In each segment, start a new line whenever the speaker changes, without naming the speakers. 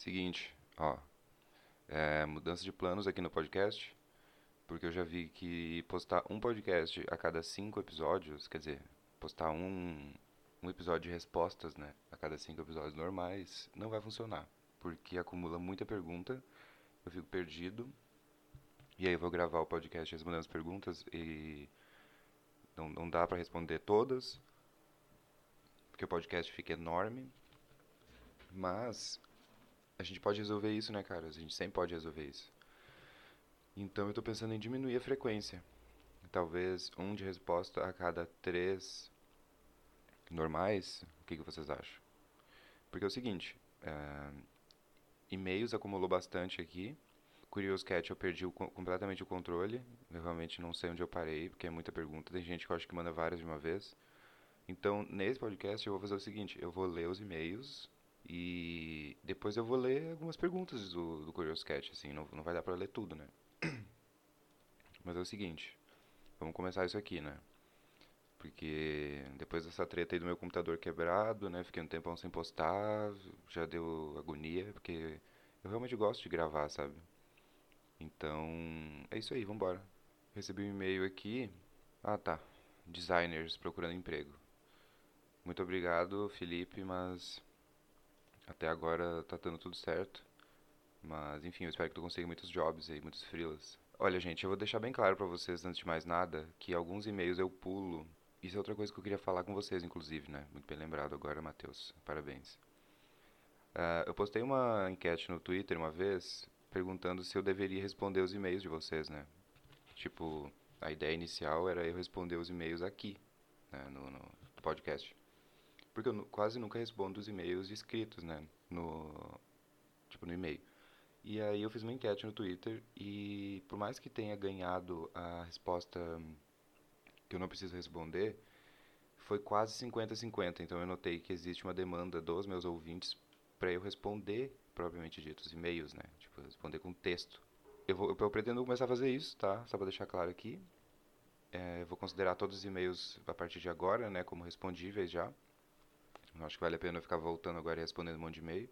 Seguinte, ó. É, mudança de planos aqui no podcast. Porque eu já vi que postar um podcast a cada cinco episódios, quer dizer, postar um, um episódio de respostas, né? A cada cinco episódios normais, não vai funcionar. Porque acumula muita pergunta, eu fico perdido. E aí eu vou gravar o podcast respondendo as perguntas e não, não dá para responder todas. Porque o podcast fica enorme. Mas a gente pode resolver isso, né, cara? A gente sempre pode resolver isso. Então eu estou pensando em diminuir a frequência. Talvez um de resposta a cada três normais. O que, que vocês acham? Porque é o seguinte, é, e-mails acumulou bastante aqui. Curious Cat eu perdi o, completamente o controle. Eu realmente não sei onde eu parei, porque é muita pergunta. Tem gente que eu acho que manda várias de uma vez. Então, nesse podcast eu vou fazer o seguinte, eu vou ler os e-mails e depois eu vou ler algumas perguntas do, do Curious Cat, assim, não, não vai dar pra ler tudo, né? Mas é o seguinte, vamos começar isso aqui, né? Porque depois dessa treta aí do meu computador quebrado, né? Fiquei um tempão sem postar, já deu agonia, porque eu realmente gosto de gravar, sabe? Então, é isso aí, vambora. Recebi um e-mail aqui. Ah, tá. Designers procurando emprego. Muito obrigado, Felipe, mas até agora tá dando tudo certo. Mas, enfim, eu espero que tu consiga muitos jobs aí, muitos freelas. Olha, gente, eu vou deixar bem claro para vocês, antes de mais nada, que alguns e-mails eu pulo isso é outra coisa que eu queria falar com vocês, inclusive, né? Muito bem lembrado agora, Matheus. Parabéns. Uh, eu postei uma enquete no Twitter uma vez, perguntando se eu deveria responder os e-mails de vocês, né? Tipo, a ideia inicial era eu responder os e-mails aqui, né? no, no podcast. Porque eu quase nunca respondo os e-mails escritos, né? No, tipo, no e-mail. E aí eu fiz uma enquete no Twitter e por mais que tenha ganhado a resposta que eu não preciso responder, foi quase 50-50. Então eu notei que existe uma demanda dos meus ouvintes para eu responder, propriamente dito, os e-mails, né? Tipo, responder com texto. Eu, vou, eu pretendo começar a fazer isso, tá? Só para deixar claro aqui. É, vou considerar todos os e-mails a partir de agora, né, como respondíveis já. Acho que vale a pena eu ficar voltando agora e respondendo um monte de e-mail.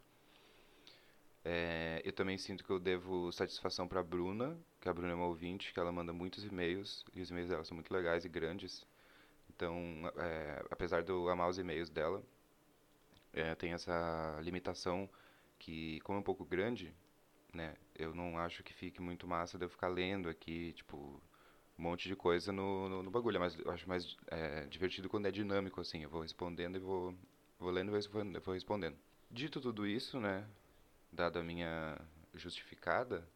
É, eu também sinto que eu devo satisfação para a Bruna, que a Bruna é uma ouvinte, que ela manda muitos e-mails, e os e-mails dela são muito legais e grandes. Então, é, apesar de eu amar os e-mails dela, é, tem essa limitação que, como é um pouco grande, né, eu não acho que fique muito massa de eu ficar lendo aqui, tipo, um monte de coisa no, no, no bagulho. Mas eu acho mais é, divertido quando é dinâmico, assim. Eu vou respondendo e vou, vou lendo e vou, respondendo. Dito tudo isso, né, dada a minha justificada,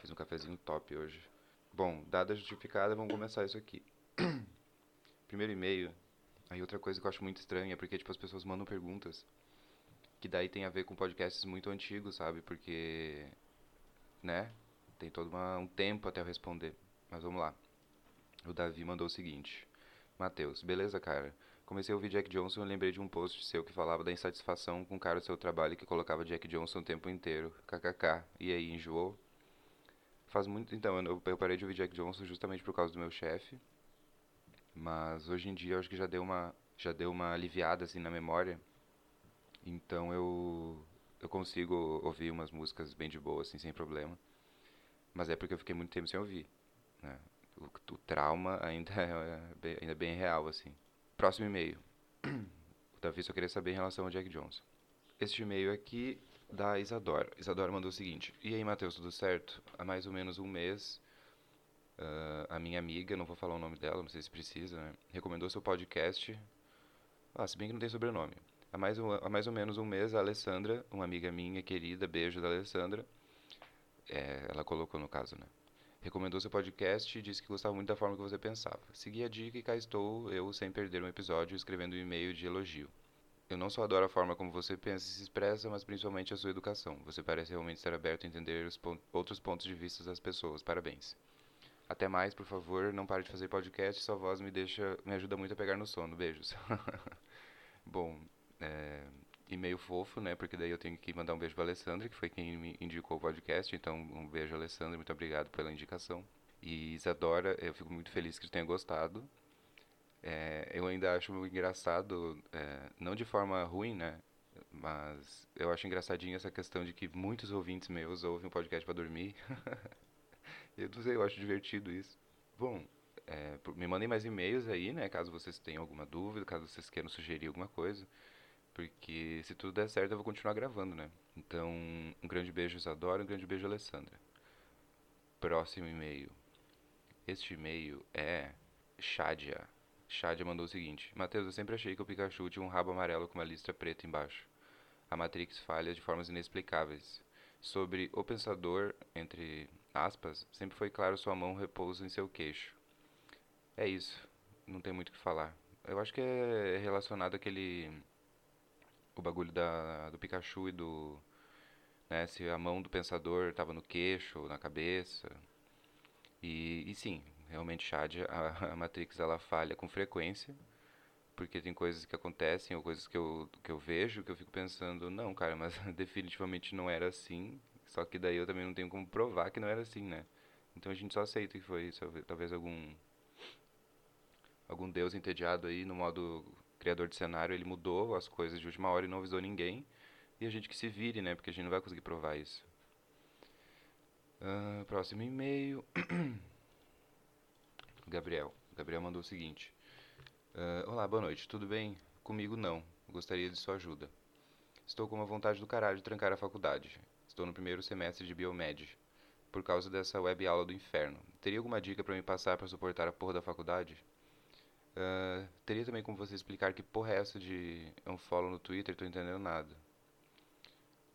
fiz um cafezinho top hoje. Bom, dada a justificada, vamos começar isso aqui. Primeiro e-mail. Aí outra coisa que eu acho muito estranha é porque tipo as pessoas mandam perguntas que daí tem a ver com podcasts muito antigos, sabe? Porque né? Tem todo uma, um tempo até eu responder. Mas vamos lá. O Davi mandou o seguinte: Matheus, beleza, cara? Comecei a ouvir Jack Johnson e lembrei de um post seu que falava da insatisfação com o cara do seu trabalho que colocava Jack Johnson o tempo inteiro. KKK. E aí, enjoou? Faz muito. Então, eu, parei de ouvir Jack Johnson justamente por causa do meu chefe. Mas hoje em dia eu acho que já deu uma, já deu uma aliviada assim na memória. Então eu eu consigo ouvir umas músicas bem de boa assim sem problema. Mas é porque eu fiquei muito tempo sem ouvir, né? O, o trauma ainda é, é ainda é bem real assim. Próximo e-mail. O Davi só queria saber em relação ao Jack Johnson. Este e-mail aqui da Isadora. Isadora mandou o seguinte: E aí, Matheus, tudo certo? Há mais ou menos um mês, uh, a minha amiga, não vou falar o nome dela, não sei se precisa, né? Recomendou seu podcast. Ah, se bem que não tem sobrenome. Há mais, um, há mais ou menos um mês, a Alessandra, uma amiga minha querida, beijo da Alessandra, é, ela colocou no caso, né? Recomendou seu podcast e disse que gostava muito da forma que você pensava. Segui a dica e cá estou eu, sem perder um episódio, escrevendo um e-mail de elogio. Eu não só adoro a forma como você pensa e se expressa, mas principalmente a sua educação. Você parece realmente estar aberto a entender os pon outros pontos de vista das pessoas. Parabéns. Até mais, por favor, não pare de fazer podcast, sua voz me deixa, me ajuda muito a pegar no sono. Beijos. Bom, é, e-mail fofo, né? Porque daí eu tenho que mandar um beijo para Alessandra, que foi quem me indicou o podcast. Então, um beijo, Alessandra, muito obrigado pela indicação. E Isadora, eu fico muito feliz que tenha gostado. É, eu ainda acho engraçado, é, não de forma ruim, né? Mas eu acho engraçadinho essa questão de que muitos ouvintes meus ouvem um podcast para dormir. eu não sei, eu acho divertido isso. Bom, é, me mandem mais e-mails aí, né? Caso vocês tenham alguma dúvida, caso vocês queiram sugerir alguma coisa. Porque se tudo der certo, eu vou continuar gravando, né? Então, um grande beijo, Isadora, um grande beijo, Alessandra. Próximo e-mail. Este e-mail é Shadia. Shadia mandou o seguinte: Matheus, eu sempre achei que o Pikachu tinha um rabo amarelo com uma listra preta embaixo. A Matrix falha de formas inexplicáveis. Sobre o pensador, entre aspas, sempre foi claro sua mão repousa em seu queixo. É isso. Não tem muito o que falar. Eu acho que é relacionado àquele. O bagulho da, do Pikachu e do. Né, se a mão do pensador estava no queixo, na cabeça. E, e sim, realmente Shad, a, a Matrix ela falha com frequência porque tem coisas que acontecem ou coisas que eu, que eu vejo que eu fico pensando, não, cara, mas definitivamente não era assim. Só que daí eu também não tenho como provar que não era assim, né? Então a gente só aceita que foi isso. Talvez algum algum deus entediado aí no modo criador de cenário, ele mudou as coisas de última hora e não avisou ninguém. E a gente que se vire, né? Porque a gente não vai conseguir provar isso. Uh, próximo e-mail. Gabriel. Gabriel mandou o seguinte. Uh, Olá, boa noite. Tudo bem? Comigo não. Gostaria de sua ajuda. Estou com uma vontade do caralho de trancar a faculdade. Estou no primeiro semestre de Biomed. Por causa dessa web aula do inferno. Teria alguma dica para me passar para suportar a porra da faculdade? Uh, teria também como você explicar que porra é essa de um follow no Twitter? Tô entendendo nada.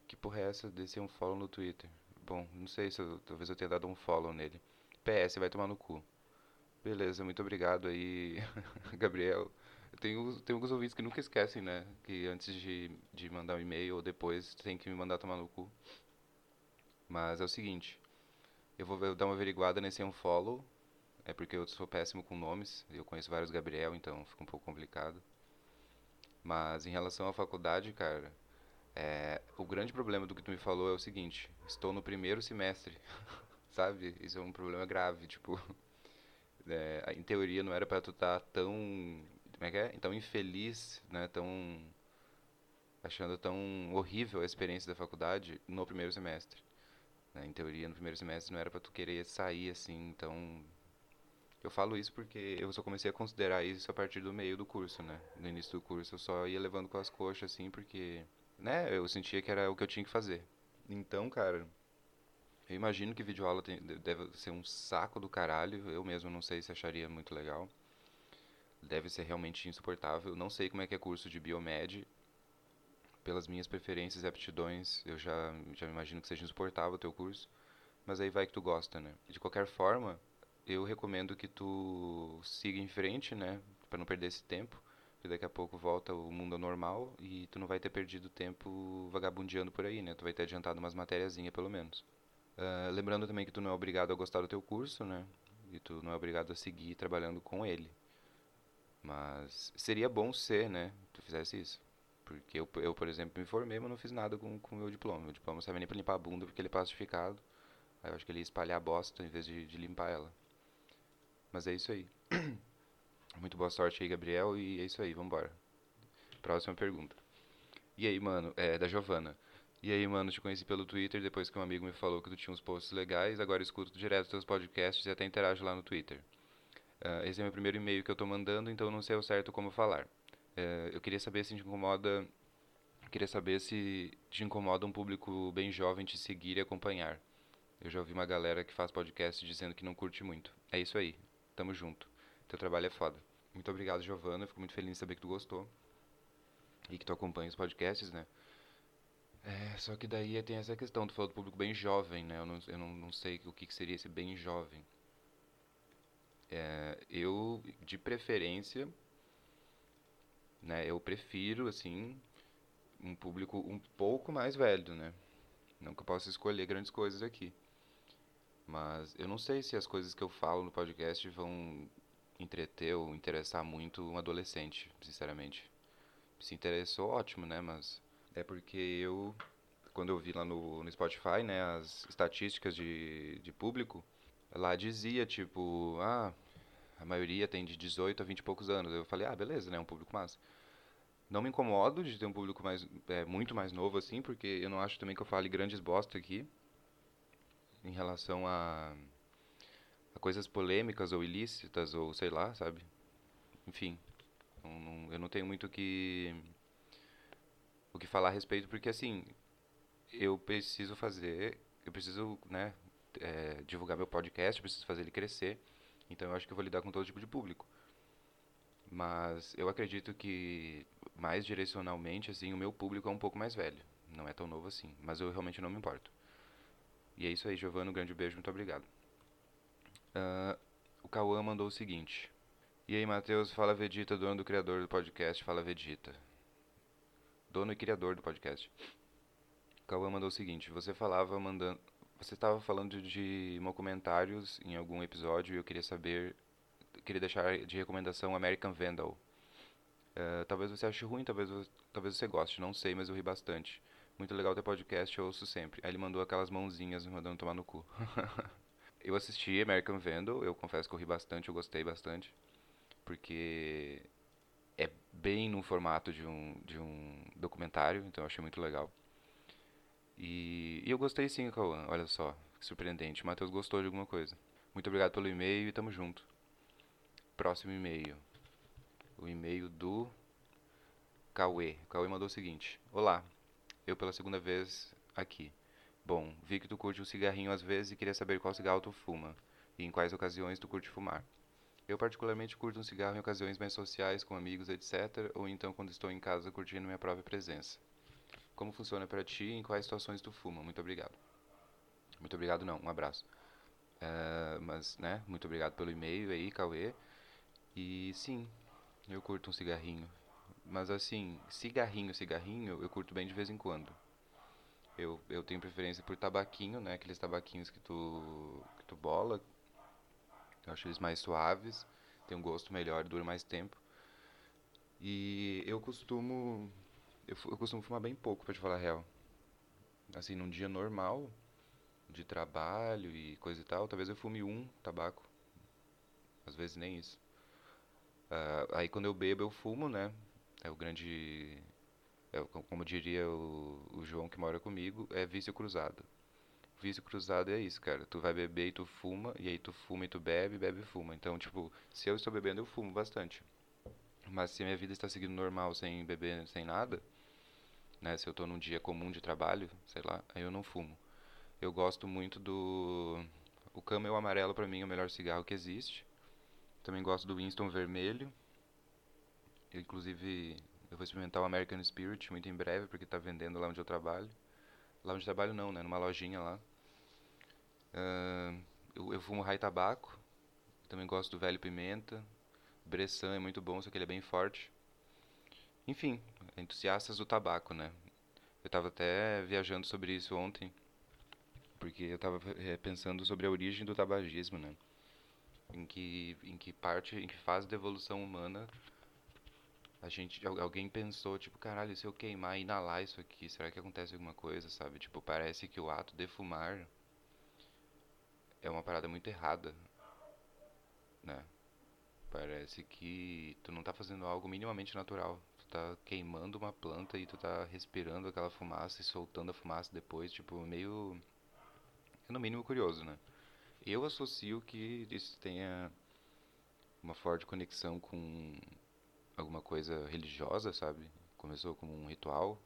Que porra é essa desse um follow no Twitter? Bom, não sei se eu, talvez eu tenha dado um follow nele. PS, vai tomar no cu. Beleza, muito obrigado aí, Gabriel. Tenho alguns ouvintes que nunca esquecem, né? Que antes de, de mandar um e-mail ou depois tem que me mandar tomar no cu. Mas é o seguinte, eu vou dar uma averiguada nesse unfollow. É porque eu sou péssimo com nomes. Eu conheço vários Gabriel, então fica um pouco complicado. Mas em relação à faculdade, cara, é, o grande problema do que tu me falou é o seguinte: estou no primeiro semestre, sabe? Isso é um problema grave, tipo. É, em teoria não era para tu estar tá tão como é que é? Tão infeliz, né? Tão achando tão horrível a experiência da faculdade no primeiro semestre. Né? Em teoria, no primeiro semestre não era para tu querer sair assim, então eu falo isso porque eu só comecei a considerar isso a partir do meio do curso, né? No início do curso eu só ia levando com as coxas assim, porque, né, eu sentia que era o que eu tinha que fazer. Então, cara, eu imagino que videoaula tem, deve ser um saco do caralho. Eu mesmo não sei se acharia muito legal. Deve ser realmente insuportável. Não sei como é que é curso de biomed. Pelas minhas preferências e aptidões, eu já, já imagino que seja insuportável o teu curso. Mas aí vai que tu gosta, né? De qualquer forma, eu recomendo que tu siga em frente, né? Pra não perder esse tempo. Porque daqui a pouco volta o mundo ao normal e tu não vai ter perdido tempo vagabundeando por aí, né? Tu vai ter adiantado umas matériazinhas pelo menos. Uh, lembrando também que tu não é obrigado a gostar do teu curso, né? E tu não é obrigado a seguir trabalhando com ele. Mas seria bom ser, né? Tu fizesse isso. Porque eu, eu, por exemplo, me formei, mas não fiz nada com o meu diploma. Meu diploma não serve nem pra limpar a bunda porque ele é plastificado. Aí eu acho que ele ia espalhar a bosta em vez de, de limpar ela. Mas é isso aí. Muito boa sorte aí, Gabriel. E é isso aí, vambora. Próxima pergunta. E aí, mano, é da Giovana. E aí, mano, te conheci pelo Twitter depois que um amigo me falou que tu tinha uns posts legais, agora escuto direto teus podcasts e até interajo lá no Twitter. Uh, esse é meu primeiro e-mail que eu tô mandando, então não sei ao certo como falar. Uh, eu queria saber se te incomoda. Queria saber se te incomoda um público bem jovem te seguir e acompanhar. Eu já ouvi uma galera que faz podcast dizendo que não curte muito. É isso aí. Tamo junto. Teu trabalho é foda. Muito obrigado, Giovana. Fico muito feliz em saber que tu gostou. E que tu acompanha os podcasts, né? É, só que daí tem essa questão, tu falou do público bem jovem, né? Eu não, eu não, não sei o que, que seria esse bem jovem. É, eu, de preferência, né? Eu prefiro, assim, um público um pouco mais velho, né? Não que eu possa escolher grandes coisas aqui. Mas eu não sei se as coisas que eu falo no podcast vão entreter ou interessar muito um adolescente, sinceramente. Se interessou, ótimo, né? Mas é porque eu, quando eu vi lá no, no Spotify, né, as estatísticas de, de público, lá dizia, tipo, ah, a maioria tem de 18 a 20 e poucos anos. Eu falei, ah, beleza, né, um público massa. Não me incomodo de ter um público mais, é, muito mais novo, assim, porque eu não acho também que eu fale grandes bosta aqui em relação a, a coisas polêmicas ou ilícitas ou sei lá, sabe? Enfim, não, eu não tenho muito que o que falar a respeito porque assim eu preciso fazer, eu preciso, né, é, divulgar meu podcast, eu preciso fazer ele crescer. Então eu acho que eu vou lidar com todo tipo de público. Mas eu acredito que mais direcionalmente assim, o meu público é um pouco mais velho, não é tão novo assim, mas eu realmente não me importo. E é isso aí, Giovana. Um grande beijo, muito obrigado. Uh, o Cauã mandou o seguinte. E aí, Matheus, fala Vegeta, dono do criador do podcast, fala Vegeta. Dono e criador do podcast. O Cauã mandou o seguinte, você falava mandando. Você estava falando de documentários em algum episódio e eu queria saber. Queria deixar de recomendação American Vandal. Uh, talvez você ache ruim, talvez, talvez você goste, não sei, mas eu ri bastante. Muito legal ter podcast, eu ouço sempre. Aí ele mandou aquelas mãozinhas me mandando tomar no cu. eu assisti American Vandal, eu confesso que eu ri bastante, eu gostei bastante. Porque é bem no formato de um, de um documentário, então eu achei muito legal. E, e eu gostei sim, Cauã, olha só, que surpreendente. O Matheus gostou de alguma coisa. Muito obrigado pelo e-mail e tamo junto. Próximo e-mail. O e-mail do Cauê. O Cauê mandou o seguinte: Olá, eu pela segunda vez aqui. Bom, vi que tu curte um cigarrinho às vezes e queria saber qual cigarro tu fuma e em quais ocasiões tu curte fumar. Eu particularmente curto um cigarro em ocasiões mais sociais, com amigos, etc., ou então quando estou em casa curtindo minha própria presença. Como funciona para ti e em quais situações tu fuma? Muito obrigado. Muito obrigado não, um abraço. Uh, mas, né, muito obrigado pelo e-mail aí, Cauê. E sim, eu curto um cigarrinho. Mas assim, cigarrinho, cigarrinho, eu curto bem de vez em quando. Eu, eu tenho preferência por tabaquinho, né? Aqueles tabaquinhos que tu, que tu bola. Eu acho eles mais suaves, tem um gosto melhor, dura mais tempo. E eu costumo eu, eu costumo fumar bem pouco, pra te falar a real. Assim, num dia normal, de trabalho e coisa e tal, talvez eu fume um tabaco. Às vezes nem isso. Uh, aí quando eu bebo, eu fumo, né? É o grande. É, como diria o, o João que mora comigo, é vício cruzado. Vício cruzado é isso, cara. Tu vai beber e tu fuma, e aí tu fuma e tu bebe, bebe e fuma. Então, tipo, se eu estou bebendo, eu fumo bastante. Mas se minha vida está seguindo normal, sem beber, sem nada, né? Se eu estou num dia comum de trabalho, sei lá, aí eu não fumo. Eu gosto muito do. O Camel amarelo para mim é o melhor cigarro que existe. Também gosto do Winston vermelho. Eu, inclusive, eu vou experimentar o American Spirit muito em breve, porque está vendendo lá onde eu trabalho. Lá onde eu trabalho não, né? Numa lojinha lá. Uh, eu, eu fumo Rai Tabaco. Também gosto do Velho Pimenta. Bressan é muito bom, só que ele é bem forte. Enfim, entusiastas do tabaco, né? Eu estava até viajando sobre isso ontem, porque eu estava eh, pensando sobre a origem do tabagismo, né? Em que, em que parte, em que fase da evolução humana a gente alguém pensou tipo caralho se eu queimar e inalar isso aqui será que acontece alguma coisa sabe? Tipo parece que o ato de fumar é uma parada muito errada né? Parece que tu não tá fazendo algo minimamente natural. Tu tá queimando uma planta e tu tá respirando aquela fumaça e soltando a fumaça depois tipo meio é no mínimo curioso né? Eu associo que isso tenha uma forte conexão com alguma coisa religiosa, sabe? Começou como um ritual,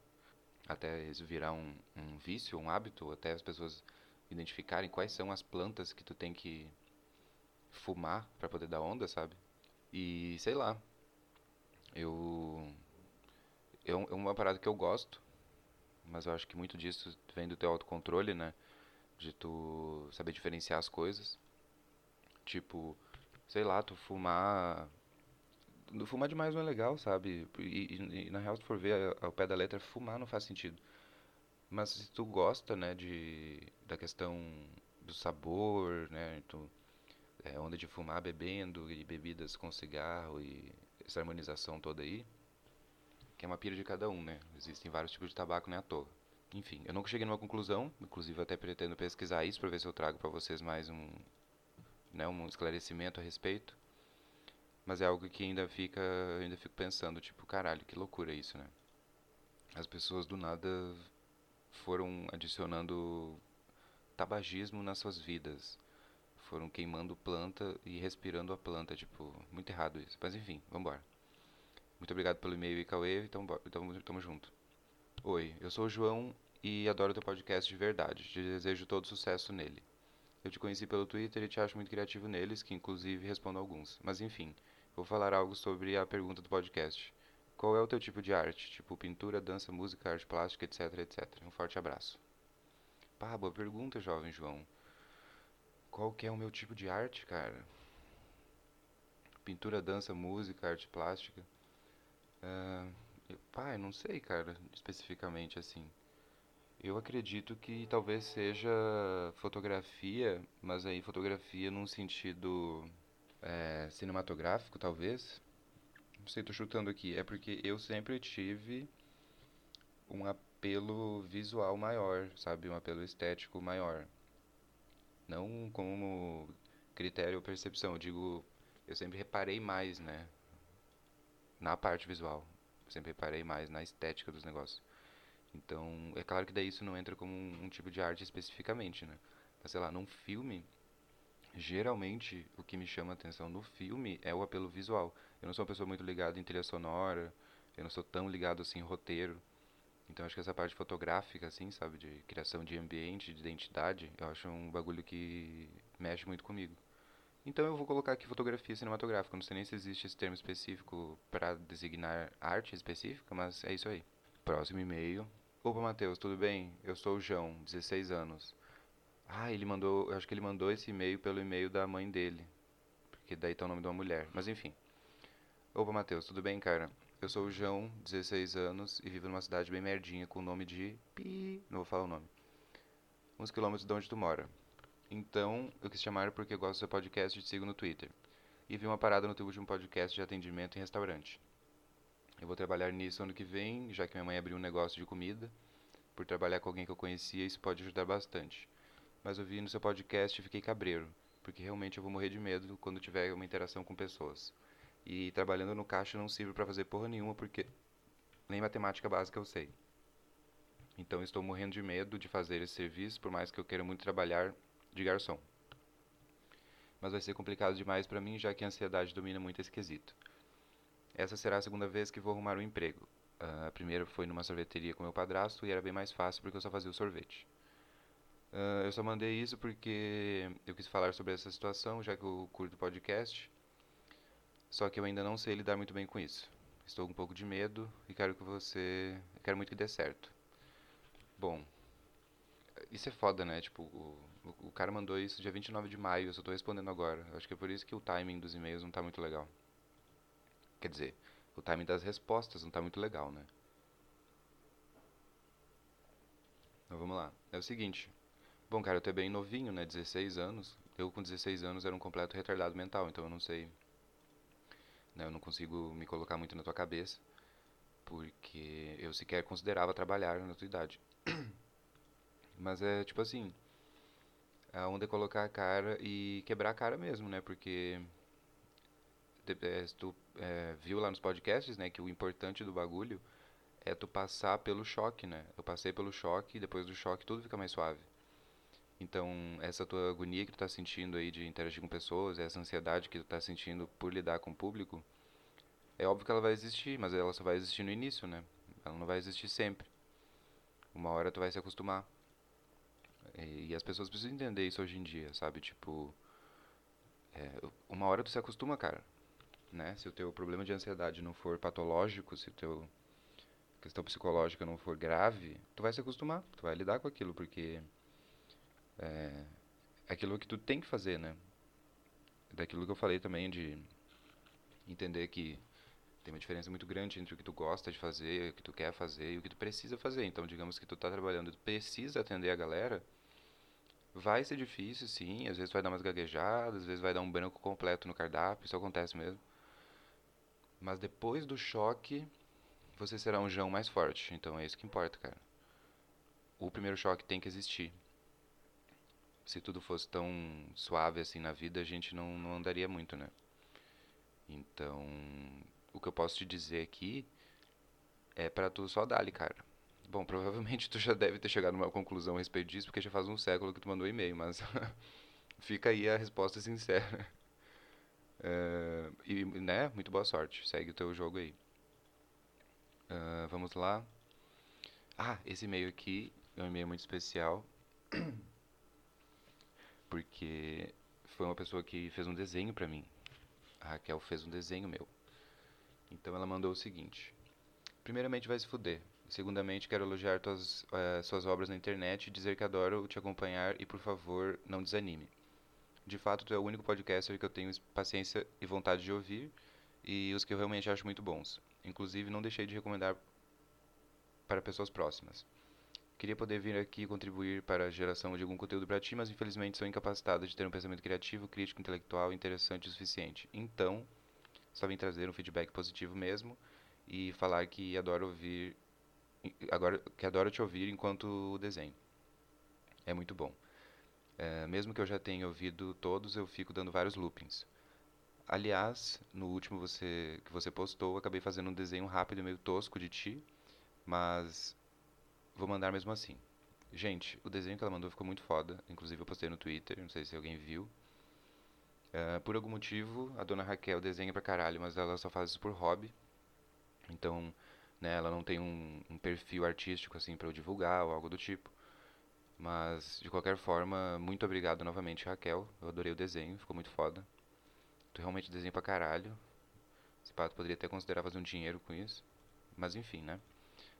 até isso virar um, um vício, um hábito, até as pessoas identificarem quais são as plantas que tu tem que fumar para poder dar onda, sabe? E sei lá, eu é, é uma parada que eu gosto, mas eu acho que muito disso vem do teu autocontrole, né? De tu saber diferenciar as coisas. Tipo, sei lá, tu fumar fumar demais não é legal, sabe? E, e, e na real, se for ver ao pé da letra, fumar não faz sentido. Mas se tu gosta, né, de, da questão do sabor, né, tu, é, onda de fumar bebendo e bebidas com cigarro e essa harmonização toda aí, que é uma pira de cada um, né? Existem vários tipos de tabaco, né, à toa. Enfim, eu nunca cheguei numa conclusão, inclusive até pretendo pesquisar isso para ver se eu trago para vocês mais um, né, um esclarecimento a respeito. Mas é algo que ainda fica, ainda fico pensando, tipo, caralho, que loucura isso, né? As pessoas do nada foram adicionando tabagismo nas suas vidas. Foram queimando planta e respirando a planta, tipo, muito errado isso. Mas enfim, vambora. Muito obrigado pelo e-mail e Cauê, então tamo, tamo junto. Oi, eu sou o João e adoro teu podcast de verdade. Te desejo todo sucesso nele. Eu te conheci pelo Twitter e te acho muito criativo neles, que inclusive respondo alguns. Mas enfim, vou falar algo sobre a pergunta do podcast. Qual é o teu tipo de arte? Tipo pintura, dança, música, arte plástica, etc, etc. Um forte abraço. Pá, boa pergunta, jovem João. Qual que é o meu tipo de arte, cara? Pintura, dança, música, arte plástica. Uh, pá, eu não sei, cara, especificamente assim. Eu acredito que talvez seja fotografia, mas aí fotografia num sentido é, cinematográfico, talvez. Não sei, tô chutando aqui. É porque eu sempre tive um apelo visual maior, sabe? Um apelo estético maior. Não como critério ou percepção. Eu digo, eu sempre reparei mais, né? Na parte visual. Eu sempre reparei mais na estética dos negócios. Então, é claro que daí isso não entra como um, um tipo de arte especificamente, né? Mas, sei lá, num filme, geralmente o que me chama a atenção no filme é o apelo visual. Eu não sou uma pessoa muito ligada em trilha sonora, eu não sou tão ligado assim em roteiro. Então acho que essa parte fotográfica, assim, sabe, de criação de ambiente, de identidade, eu acho um bagulho que mexe muito comigo. Então eu vou colocar aqui fotografia cinematográfica. Não sei nem se existe esse termo específico para designar arte específica, mas é isso aí. Próximo e-mail. Opa, Matheus, tudo bem? Eu sou o João, 16 anos. Ah, ele mandou, eu acho que ele mandou esse e-mail pelo e-mail da mãe dele. Porque daí tá o nome de uma mulher. Mas enfim. Opa, Matheus, tudo bem, cara? Eu sou o João, 16 anos, e vivo numa cidade bem merdinha com o nome de... Pi... Não vou falar o nome. Uns quilômetros de onde tu mora. Então, eu quis chamar porque eu gosto do seu podcast e te sigo no Twitter. E vi uma parada no teu último podcast de atendimento em restaurante. Eu vou trabalhar nisso ano que vem, já que minha mãe abriu um negócio de comida. Por trabalhar com alguém que eu conhecia, isso pode ajudar bastante. Mas eu vi no seu podcast e fiquei cabreiro, porque realmente eu vou morrer de medo quando tiver uma interação com pessoas. E trabalhando no caixa não sirvo para fazer porra nenhuma, porque nem matemática básica eu sei. Então estou morrendo de medo de fazer esse serviço, por mais que eu queira muito trabalhar de garçom. Mas vai ser complicado demais para mim, já que a ansiedade domina muito esse quesito. Essa será a segunda vez que vou arrumar um emprego. Uh, a primeira foi numa sorveteria com meu padrasto e era bem mais fácil porque eu só fazia o sorvete. Uh, eu só mandei isso porque eu quis falar sobre essa situação, já que eu curto podcast. Só que eu ainda não sei lidar muito bem com isso. Estou com um pouco de medo e quero que você. Quero muito que dê certo. Bom, isso é foda, né? Tipo, o, o, cara mandou isso dia 29 de maio, eu só tô respondendo agora. Acho que é por isso que o timing dos e-mails não tá muito legal. Quer dizer, o timing das respostas não tá muito legal, né? Então vamos lá. É o seguinte. Bom, cara, eu tô bem novinho, né? 16 anos. Eu com 16 anos era um completo retardado mental, então eu não sei. Né? Eu não consigo me colocar muito na tua cabeça. Porque eu sequer considerava trabalhar na tua idade. Mas é tipo assim. A onda é colocar a cara e quebrar a cara mesmo, né? Porque. É, tu é, viu lá nos podcasts, né? Que o importante do bagulho é tu passar pelo choque, né? Eu passei pelo choque e depois do choque tudo fica mais suave. Então, essa tua agonia que tu tá sentindo aí de interagir com pessoas, essa ansiedade que tu tá sentindo por lidar com o público, é óbvio que ela vai existir, mas ela só vai existir no início, né? Ela não vai existir sempre. Uma hora tu vai se acostumar. E, e as pessoas precisam entender isso hoje em dia, sabe? Tipo, é, uma hora tu se acostuma, cara. Né? Se o teu problema de ansiedade não for patológico, se o teu questão psicológica não for grave, tu vai se acostumar, tu vai lidar com aquilo, porque é, aquilo que tu tem que fazer, né? Daquilo que eu falei também de entender que tem uma diferença muito grande entre o que tu gosta de fazer, o que tu quer fazer e o que tu precisa fazer. Então, digamos que tu tá trabalhando, tu precisa atender a galera, Vai ser difícil, sim. Às vezes vai dar umas gaguejadas, às vezes vai dar um branco completo no cardápio, isso acontece mesmo. Mas depois do choque, você será um João mais forte. Então é isso que importa, cara. O primeiro choque tem que existir. Se tudo fosse tão suave assim na vida, a gente não, não andaria muito, né? Então, o que eu posso te dizer aqui é para tu só dar cara. Bom, provavelmente tu já deve ter chegado numa conclusão a respeito disso, porque já faz um século que tu mandou e-mail, mas fica aí a resposta sincera. Uh, e, né, muito boa sorte. Segue o teu jogo aí. Uh, vamos lá. Ah, esse e-mail aqui é um e-mail muito especial. Porque foi uma pessoa que fez um desenho pra mim. A Raquel fez um desenho meu. Então ela mandou o seguinte: Primeiramente, vai se fuder. Segundamente, quero elogiar tuas, uh, suas obras na internet e dizer que adoro te acompanhar e, por favor, não desanime. De fato, tu é o único podcaster que eu tenho paciência e vontade de ouvir e os que eu realmente acho muito bons. Inclusive, não deixei de recomendar para pessoas próximas. Queria poder vir aqui contribuir para a geração de algum conteúdo para ti, mas infelizmente sou incapacitado de ter um pensamento criativo, crítico, intelectual interessante o suficiente. Então, só vim trazer um feedback positivo mesmo e falar que adoro ouvir agora que adoro te ouvir enquanto desenho. É muito bom. É, mesmo que eu já tenha ouvido todos, eu fico dando vários loopings. Aliás, no último você, que você postou, acabei fazendo um desenho rápido e meio tosco de ti, mas vou mandar mesmo assim. Gente, o desenho que ela mandou ficou muito foda, inclusive eu postei no Twitter, não sei se alguém viu. É, por algum motivo, a dona Raquel desenha pra caralho, mas ela só faz isso por hobby. Então, né, ela não tem um, um perfil artístico assim para eu divulgar ou algo do tipo. Mas, de qualquer forma, muito obrigado novamente, Raquel. Eu adorei o desenho, ficou muito foda. Tu realmente desenha pra caralho. Esse pato poderia até considerar fazer um dinheiro com isso. Mas enfim, né?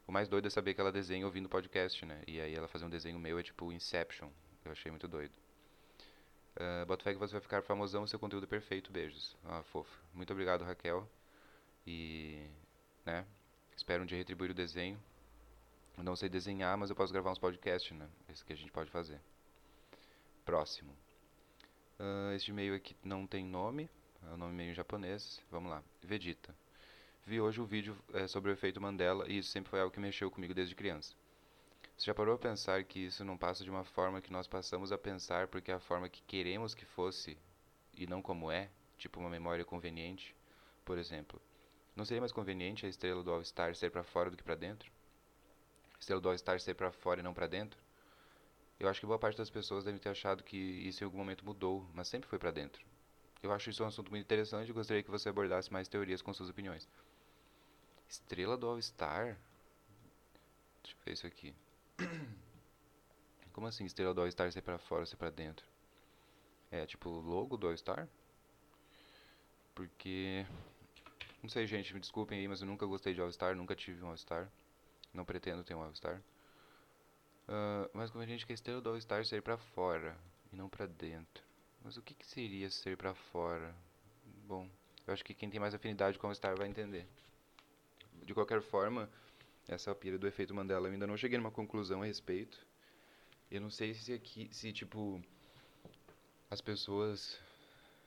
O mais doido é saber que ela desenha ouvindo podcast, né? E aí ela fazer um desenho meu é tipo Inception. Eu achei muito doido. Uh, Bota fé que você vai ficar famosão seu conteúdo é perfeito. Beijos. Ah, fofo. Muito obrigado, Raquel. E, né? Espero um dia retribuir o desenho. Não sei desenhar, mas eu posso gravar uns podcasts, né? Esse que a gente pode fazer. Próximo. Uh, este e-mail aqui não tem nome. É um nome meio japonês. Vamos lá. Vegeta. Vi hoje o um vídeo é, sobre o efeito Mandela e isso sempre foi algo que mexeu comigo desde criança. Você já parou a pensar que isso não passa de uma forma que nós passamos a pensar porque é a forma que queremos que fosse e não como é? Tipo uma memória conveniente? Por exemplo, não seria mais conveniente a estrela do All-Star ser para fora do que para dentro? estrela do All-Star ser para fora e não para dentro? Eu acho que boa parte das pessoas devem ter achado que isso em algum momento mudou, mas sempre foi para dentro. Eu acho isso um assunto muito interessante e gostaria que você abordasse mais teorias com suas opiniões. Estrela do All-Star? Deixa eu ver isso aqui. Como assim estrela do All-Star ser para fora, ser para dentro? É tipo logo do All-Star? Porque não sei, gente, me desculpem aí, mas eu nunca gostei de All-Star, nunca tive um All-Star. Não pretendo ter um All-Star. Uh, mas que a estrela do All-Star ser para fora e não para dentro. Mas o que, que seria ser para fora? Bom, eu acho que quem tem mais afinidade com All-Star vai entender. De qualquer forma, essa pira do efeito Mandela eu ainda não cheguei numa conclusão a respeito. Eu não sei se aqui, se tipo as pessoas,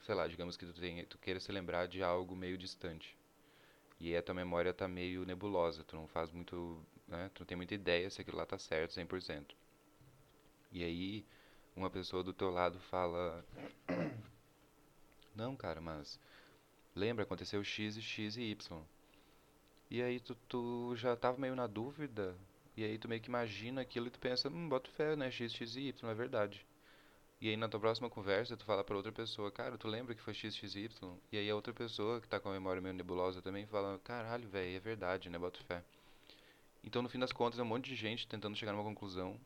sei lá, digamos que tu, tenha, tu queira se lembrar de algo meio distante e a tua memória tá meio nebulosa, tu não faz muito, né, tu não tem muita ideia se aquilo lá tá certo 100%. E aí uma pessoa do teu lado fala: "Não, cara, mas lembra aconteceu x e x e y". E aí tu, tu já tava meio na dúvida, e aí tu meio que imagina aquilo e tu pensa: "Hum, bota fé, né, x, x e y, é verdade". E aí na tua próxima conversa tu fala para outra pessoa, cara, tu lembra que foi XXY? E aí a outra pessoa que tá com a memória meio nebulosa também fala, caralho, velho, é verdade, né, boto fé. Então no fim das contas é um monte de gente tentando chegar numa conclusão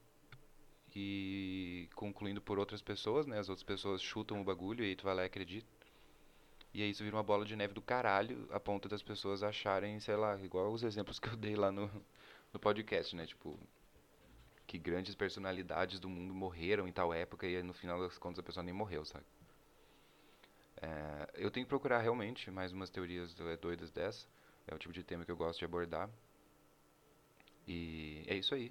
e concluindo por outras pessoas, né, as outras pessoas chutam o bagulho e aí tu vai lá e acredita. E aí isso vira uma bola de neve do caralho, a ponto das pessoas acharem, sei lá, igual os exemplos que eu dei lá no, no podcast, né, tipo, que grandes personalidades do mundo morreram em tal época e no final das contas a pessoa nem morreu, sabe? É, eu tenho que procurar realmente mais umas teorias doidas dessa. É o tipo de tema que eu gosto de abordar. E é isso aí.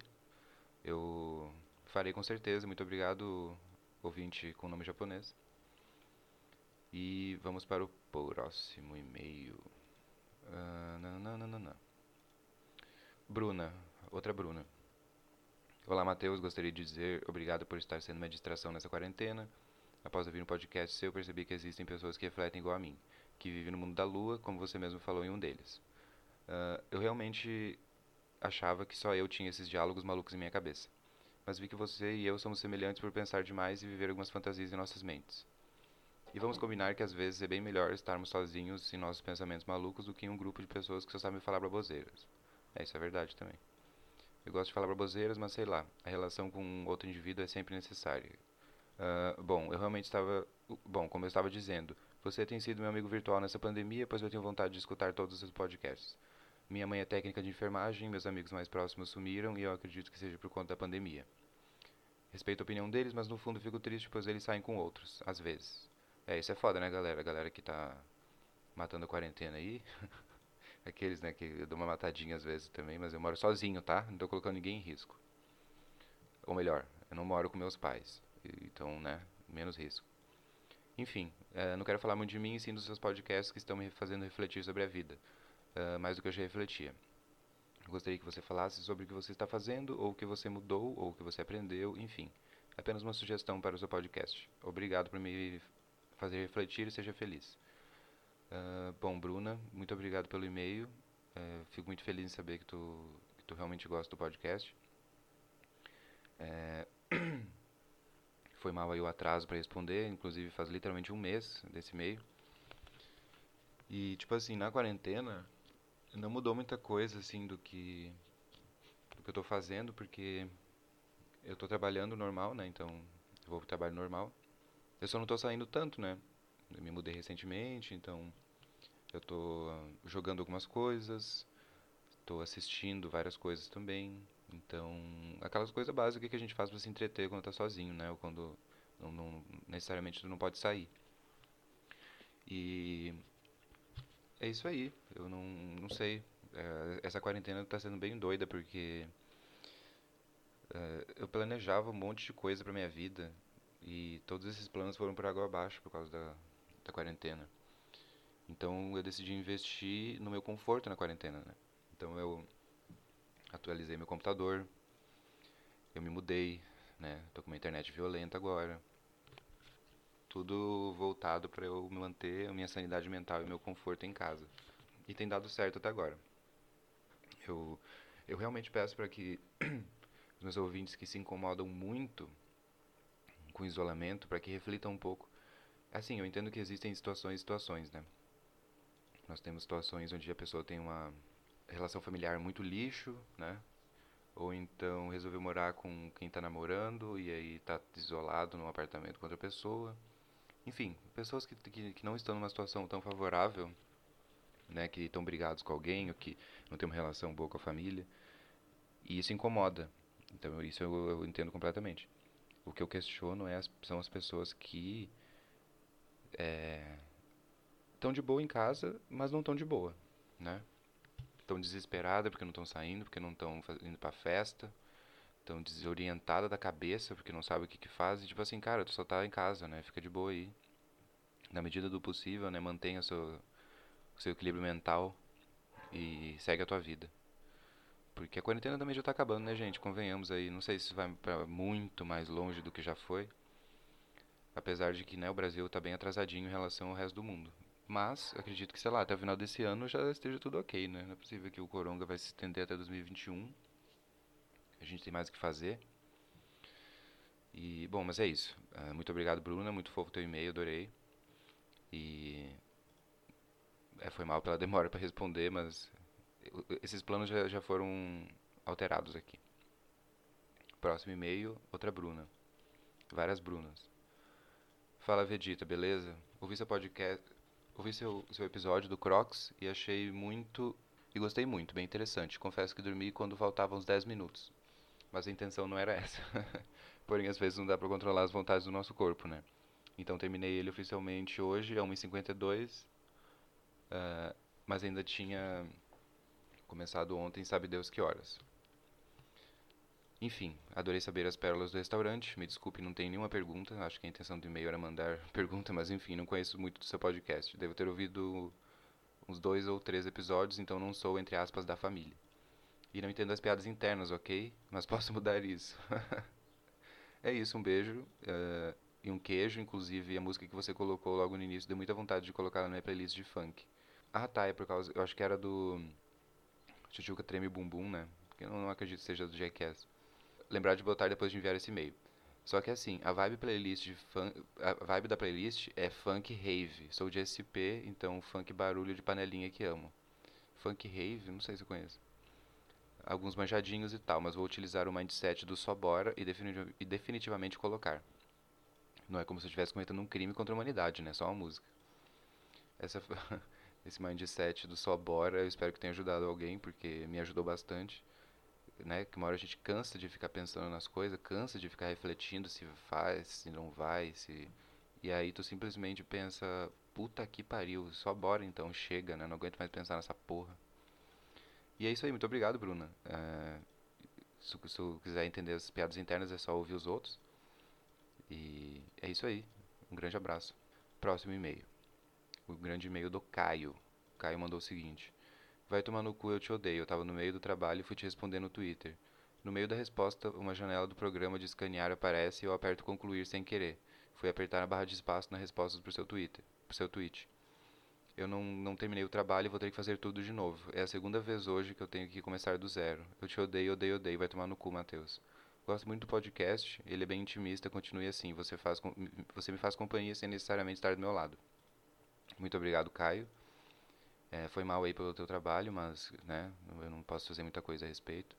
Eu farei com certeza. Muito obrigado, ouvinte com nome japonês. E vamos para o próximo e-mail. Uh, não, não, não, não. Bruna, outra Bruna. Olá, Matheus. Gostaria de dizer obrigado por estar sendo minha distração nessa quarentena. Após ouvir um podcast seu, percebi que existem pessoas que refletem igual a mim, que vive no mundo da lua, como você mesmo falou em um deles. Uh, eu realmente achava que só eu tinha esses diálogos malucos em minha cabeça. Mas vi que você e eu somos semelhantes por pensar demais e viver algumas fantasias em nossas mentes. E vamos combinar que às vezes é bem melhor estarmos sozinhos em nossos pensamentos malucos do que em um grupo de pessoas que só sabem falar baboseiras. É, isso é verdade também. Eu gosto de falar baboseiras, mas sei lá, a relação com outro indivíduo é sempre necessária. Uh, bom, eu realmente estava. Bom, como eu estava dizendo, você tem sido meu amigo virtual nessa pandemia, pois eu tenho vontade de escutar todos os podcasts. Minha mãe é técnica de enfermagem, meus amigos mais próximos sumiram e eu acredito que seja por conta da pandemia. Respeito a opinião deles, mas no fundo fico triste pois eles saem com outros, às vezes. É, isso é foda, né, galera? A galera que tá matando a quarentena aí. Aqueles, né, que eu dou uma matadinha às vezes também, mas eu moro sozinho, tá? Não tô colocando ninguém em risco. Ou melhor, eu não moro com meus pais. Então, né, menos risco. Enfim, é, não quero falar muito de mim, sim dos seus podcasts que estão me fazendo refletir sobre a vida. Uh, mais do que eu já refletia. Gostaria que você falasse sobre o que você está fazendo, ou o que você mudou, ou o que você aprendeu, enfim. Apenas uma sugestão para o seu podcast. Obrigado por me fazer refletir e seja feliz. Uh, bom, Bruna, muito obrigado pelo e-mail. Uh, fico muito feliz em saber que tu, que tu realmente gosta do podcast. É... Foi mal aí o atraso para responder, inclusive faz literalmente um mês desse e-mail. E, tipo assim, na quarentena, não mudou muita coisa, assim, do que, do que eu tô fazendo, porque eu tô trabalhando normal, né? Então, eu vou pro trabalho normal. Eu só não tô saindo tanto, né? Eu me mudei recentemente, então eu tô jogando algumas coisas, tô assistindo várias coisas também. Então, aquelas coisas básicas que a gente faz para se entreter quando tá sozinho, né? Ou quando não, não necessariamente tu não pode sair. E é isso aí. Eu não, não sei. É, essa quarentena está sendo bem doida porque é, eu planejava um monte de coisa para minha vida e todos esses planos foram por água abaixo por causa da, da quarentena. Então eu decidi investir no meu conforto na quarentena, né? Então eu atualizei meu computador, eu me mudei, né? Tô com uma internet violenta agora tudo voltado para eu manter a minha sanidade mental e meu conforto em casa. E tem dado certo até agora. Eu, eu realmente peço para que os meus ouvintes que se incomodam muito com isolamento, para que reflitam um pouco. Assim, eu entendo que existem situações e situações, né? Nós temos situações onde a pessoa tem uma relação familiar muito lixo, né? Ou então resolveu morar com quem está namorando e aí está isolado num apartamento com outra pessoa. Enfim, pessoas que, que, que não estão numa situação tão favorável, né, que estão brigados com alguém ou que não tem uma relação boa com a família, e isso incomoda. Então, isso eu, eu entendo completamente. O que eu questiono é as, são as pessoas que estão é, de boa em casa, mas não estão de boa, né? Estão desesperadas porque não estão saindo, porque não estão indo para festa, tão desorientada da cabeça, porque não sabe o que que faz, e tipo assim, cara, tu só tá em casa, né? Fica de boa aí. Na medida do possível, né? Mantenha seu, o seu equilíbrio mental e segue a tua vida. Porque a quarentena também já tá acabando, né, gente? Convenhamos aí. Não sei se vai para muito mais longe do que já foi. Apesar de que, né, o Brasil tá bem atrasadinho em relação ao resto do mundo. Mas, acredito que, sei lá, até o final desse ano já esteja tudo ok, né? Não é possível que o Coronga vai se estender até 2021 a gente tem mais o que fazer. E, bom, mas é isso. Uh, muito obrigado, Bruna. Muito fofo teu e-mail, adorei. E. É, foi mal pela demora para responder, mas esses planos já, já foram alterados aqui. Próximo e-mail, outra Bruna. Várias Brunas. Fala Vegeta, beleza? Ouvi seu podcast, ouvi seu, seu episódio do Crocs e achei muito e gostei muito, bem interessante. Confesso que dormi quando faltavam uns 10 minutos mas a intenção não era essa. Porém, às vezes não dá para controlar as vontades do nosso corpo, né? Então terminei ele oficialmente hoje, é 1h52, uh, mas ainda tinha começado ontem, sabe Deus que horas. Enfim, adorei saber as pérolas do restaurante. Me desculpe, não tem nenhuma pergunta. Acho que a intenção do e-mail era mandar pergunta, mas enfim, não conheço muito do seu podcast. Devo ter ouvido uns dois ou três episódios, então não sou, entre aspas, da família. E não entendo as piadas internas, ok? Mas posso mudar isso. é isso, um beijo. Uh, e um queijo, inclusive a música que você colocou logo no início deu muita vontade de colocar na minha playlist de funk. Ah, tá, é por causa. Eu acho que era do. Chuchuca Treme Bumbum, né? Que eu não acredito que seja do Jackass. Lembrar de botar depois de enviar esse e-mail. Só que assim, a vibe playlist de funk, a vibe da playlist é funk rave. Sou de SP, então funk barulho de panelinha que amo. Funk rave, não sei se eu conheço. Alguns manjadinhos e tal, mas vou utilizar o mindset do só bora e, definitiv e definitivamente colocar. Não é como se eu estivesse cometendo um crime contra a humanidade, né? Só uma música. Essa, esse mindset do só bora, eu espero que tenha ajudado alguém, porque me ajudou bastante né? Que uma hora a gente cansa de ficar pensando nas coisas, cansa de ficar refletindo se faz, se não vai, se e aí tu simplesmente pensa, puta que pariu, só bora então, chega, né? Não aguento mais pensar nessa porra. E é isso aí, muito obrigado, Bruna. É, se, se tu quiser entender as piadas internas, é só ouvir os outros. E é isso aí. Um grande abraço. Próximo e-mail. O grande e-mail do Caio. O Caio mandou o seguinte: Vai tomar no cu, eu te odeio. Eu tava no meio do trabalho e fui te responder no Twitter. No meio da resposta, uma janela do programa de escanear aparece e eu aperto concluir sem querer. Fui apertar a barra de espaço na resposta pro seu Twitter, pro seu tweet. Eu não, não terminei o trabalho e vou ter que fazer tudo de novo. É a segunda vez hoje que eu tenho que começar do zero. Eu te odeio, odeio, odeio. Vai tomar no cu, Matheus. Gosto muito do podcast, ele é bem intimista, continue assim. Você, faz, você me faz companhia sem necessariamente estar do meu lado. Muito obrigado, Caio. É, foi mal aí pelo teu trabalho, mas né, eu não posso fazer muita coisa a respeito.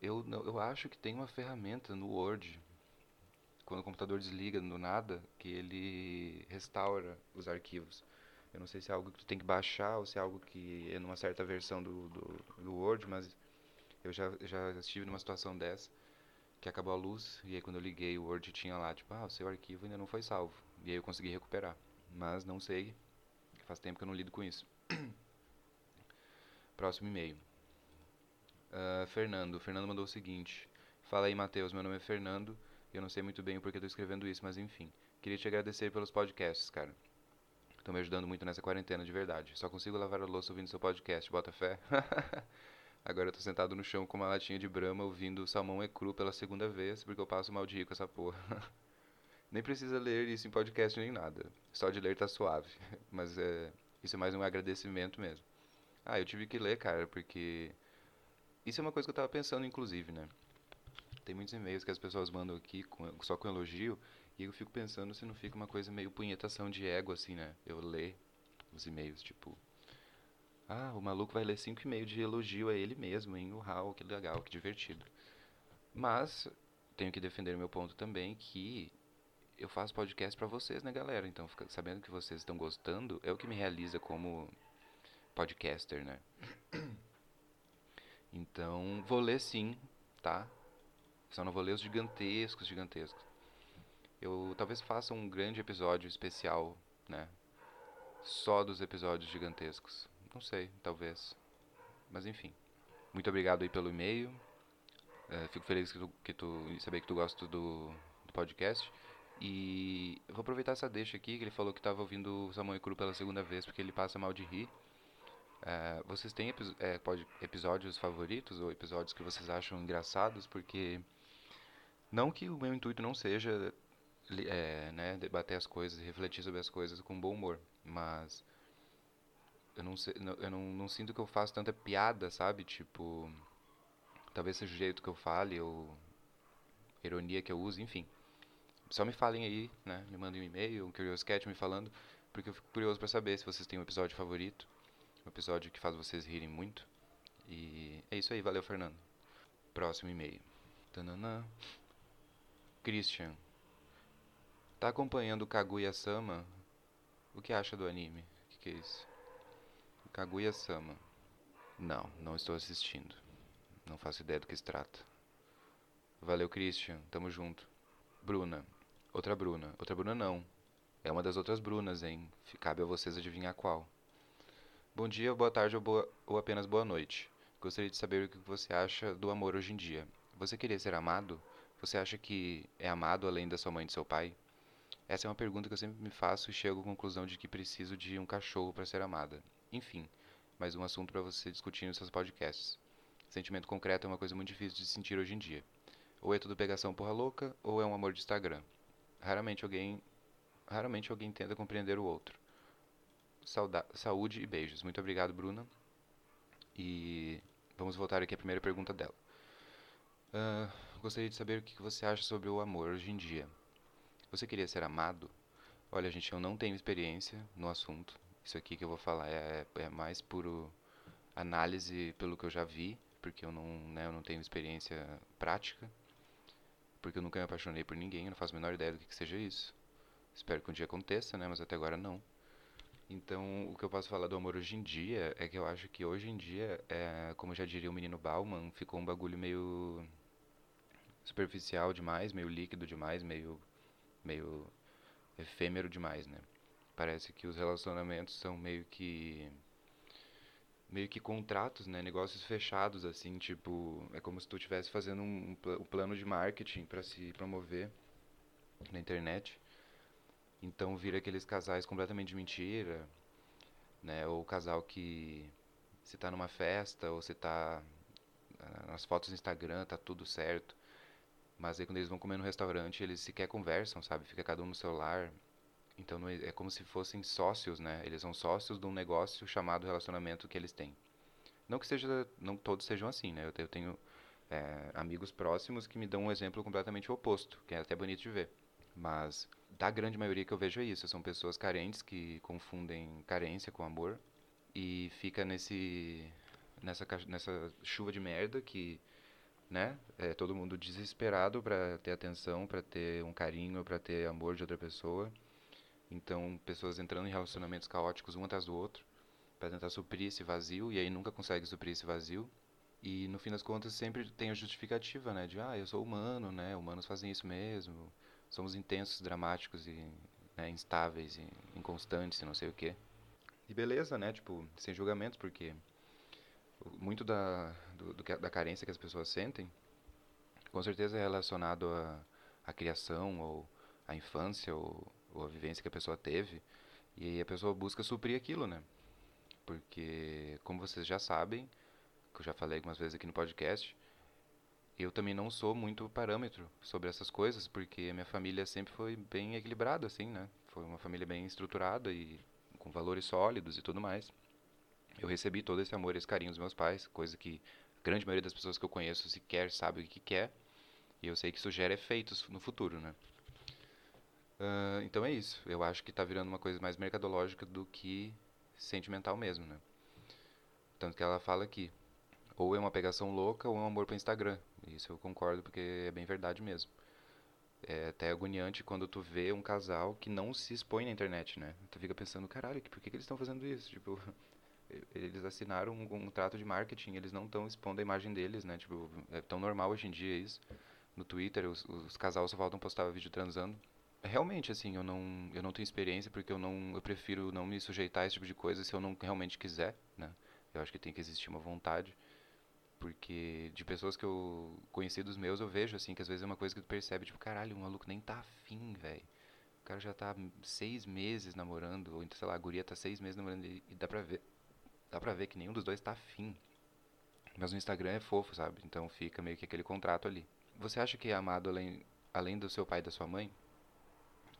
Eu, eu acho que tem uma ferramenta no Word, quando o computador desliga do nada, que ele restaura os arquivos. Eu não sei se é algo que tu tem que baixar ou se é algo que é numa certa versão do, do, do Word, mas eu já, já estive numa situação dessa, que acabou a luz, e aí quando eu liguei o Word tinha lá, tipo, ah, o seu arquivo ainda não foi salvo. E aí eu consegui recuperar. Mas não sei Faz tempo que eu não lido com isso. Próximo e-mail. Uh, Fernando. Fernando mandou o seguinte. Fala aí, Matheus. Meu nome é Fernando. Eu não sei muito bem o porquê estou escrevendo isso, mas enfim. Queria te agradecer pelos podcasts, cara. Estão me ajudando muito nessa quarentena, de verdade. Só consigo lavar a louça ouvindo seu podcast, bota fé. Agora eu tô sentado no chão com uma latinha de brama ouvindo Salmão é Cru pela segunda vez, porque eu passo mal de rir com essa porra. Nem precisa ler isso em podcast nem nada. Só de ler tá suave. Mas é, isso é mais um agradecimento mesmo. Ah, eu tive que ler, cara, porque isso é uma coisa que eu tava pensando, inclusive, né? Tem muitos e-mails que as pessoas mandam aqui com, só com elogio, e eu fico pensando se não fica uma coisa meio punhetação de ego, assim, né? Eu ler os e-mails, tipo... Ah, o maluco vai ler cinco e-mails de elogio a ele mesmo, hein? Uau, que legal, que divertido. Mas, tenho que defender meu ponto também, que eu faço podcast para vocês, né, galera? Então, sabendo que vocês estão gostando, é o que me realiza como podcaster, né? Então, vou ler sim, tá? Só não vou ler os gigantescos, gigantescos. Eu talvez faça um grande episódio especial, né? Só dos episódios gigantescos. Não sei, talvez. Mas enfim. Muito obrigado aí pelo e-mail. É, fico feliz que tu, que tu saber que tu gosta do, do podcast. E vou aproveitar essa deixa aqui, que ele falou que estava ouvindo o Samuel Cru pela segunda vez porque ele passa mal de rir. É, vocês têm é, pode, episódios favoritos ou episódios que vocês acham engraçados? Porque não que o meu intuito não seja é, né, debater as coisas refletir sobre as coisas com bom humor, mas eu não, sei, eu não, não sinto que eu faço tanta piada, sabe? Tipo, talvez seja o jeito que eu fale ou ironia que eu uso, enfim só me falem aí, né? Me mandem um e-mail, um Curious Cat me falando, porque eu fico curioso para saber se vocês têm um episódio favorito, um episódio que faz vocês rirem muito. E é isso aí, valeu, Fernando. Próximo e-mail. Tanana. Christian. Tá acompanhando Kaguya-sama? O que acha do anime? O que, que é isso? Kaguya-sama. Não, não estou assistindo. Não faço ideia do que se trata. Valeu, Christian. Tamo junto. Bruna. Outra Bruna. Outra Bruna não. É uma das outras Brunas, hein? Cabe a vocês adivinhar qual. Bom dia, boa tarde ou, boa, ou apenas boa noite. Gostaria de saber o que você acha do amor hoje em dia. Você queria ser amado? Você acha que é amado além da sua mãe e do seu pai? Essa é uma pergunta que eu sempre me faço e chego à conclusão de que preciso de um cachorro para ser amada. Enfim, mais um assunto para você discutir nos seus podcasts. Sentimento concreto é uma coisa muito difícil de sentir hoje em dia. Ou é tudo pegação porra louca, ou é um amor de Instagram. Raramente alguém, raramente alguém tenta compreender o outro. Sauda saúde e beijos. Muito obrigado, Bruna. E vamos voltar aqui à primeira pergunta dela. Uh, gostaria de saber o que você acha sobre o amor hoje em dia. Você queria ser amado? Olha, gente, eu não tenho experiência no assunto. Isso aqui que eu vou falar é, é mais puro análise pelo que eu já vi, porque eu não, né, eu não tenho experiência prática, porque eu nunca me apaixonei por ninguém, eu não faço a menor ideia do que, que seja isso. Espero que um dia aconteça, né, mas até agora não. Então, o que eu posso falar do amor hoje em dia é que eu acho que hoje em dia, é, como já diria o menino Bauman, ficou um bagulho meio superficial demais, meio líquido demais, meio meio efêmero demais, né? Parece que os relacionamentos são meio que meio que contratos, né? Negócios fechados assim, tipo, é como se tu estivesse fazendo um, um plano de marketing para se promover na internet. Então vira aqueles casais completamente de mentira, né? Ou o casal que se tá numa festa ou se tá ah, nas fotos do Instagram, tá tudo certo. Mas aí quando eles vão comer no restaurante, eles sequer conversam, sabe? Fica cada um no celular. Então é, é como se fossem sócios, né? Eles são sócios de um negócio chamado relacionamento que eles têm. Não que seja, não todos sejam assim, né? Eu tenho é, amigos próximos que me dão um exemplo completamente oposto, que é até bonito de ver. Mas da grande maioria que eu vejo é isso, são pessoas carentes que confundem carência com amor e fica nesse nessa nessa chuva de merda que né? É todo mundo desesperado para ter atenção, para ter um carinho, para ter amor de outra pessoa. Então, pessoas entrando em relacionamentos caóticos um atrás do outro para tentar suprir esse vazio e aí nunca consegue suprir esse vazio. E no fim das contas sempre tem a justificativa, né, de ah, eu sou humano, né? Humanos fazem isso mesmo. Somos intensos, dramáticos e né, instáveis e inconstantes e não sei o quê. E beleza, né? Tipo, sem julgamentos, porque muito da, do, do, da carência que as pessoas sentem, com certeza é relacionado à criação ou à infância ou, ou à vivência que a pessoa teve. E aí a pessoa busca suprir aquilo, né? Porque, como vocês já sabem, que eu já falei algumas vezes aqui no podcast, eu também não sou muito parâmetro sobre essas coisas, porque minha família sempre foi bem equilibrada, assim, né? Foi uma família bem estruturada e com valores sólidos e tudo mais eu recebi todo esse amor, esse carinho dos meus pais, coisa que a grande maioria das pessoas que eu conheço sequer sabe o que quer. E eu sei que isso gera efeitos no futuro, né? Uh, então é isso. Eu acho que está virando uma coisa mais mercadológica do que sentimental mesmo, né? Tanto que ela fala aqui, ou é uma pegação louca ou é um amor para Instagram. Isso eu concordo porque é bem verdade mesmo. É até agoniante quando tu vê um casal que não se expõe na internet, né? Tu fica pensando, caralho, por que, que eles estão fazendo isso? Tipo, eles assinaram um contrato de marketing, eles não estão expondo a imagem deles, né? Tipo, é tão normal hoje em dia isso. No Twitter, os, os casais só voltam a postar vídeo transando. Realmente, assim, eu não, eu não tenho experiência porque eu não, eu prefiro não me sujeitar a esse tipo de coisa se eu não realmente quiser, né? Eu acho que tem que existir uma vontade, porque de pessoas que eu conheci dos meus, eu vejo, assim, que às vezes é uma coisa que tu percebe, tipo, caralho, o maluco nem tá afim, velho. O cara já tá seis meses namorando, ou então, sei lá, a guria tá seis meses namorando e dá pra ver dá pra ver que nenhum dos dois tá afim. Mas no Instagram é fofo, sabe? Então fica meio que aquele contrato ali. Você acha que é amado além, além do seu pai e da sua mãe?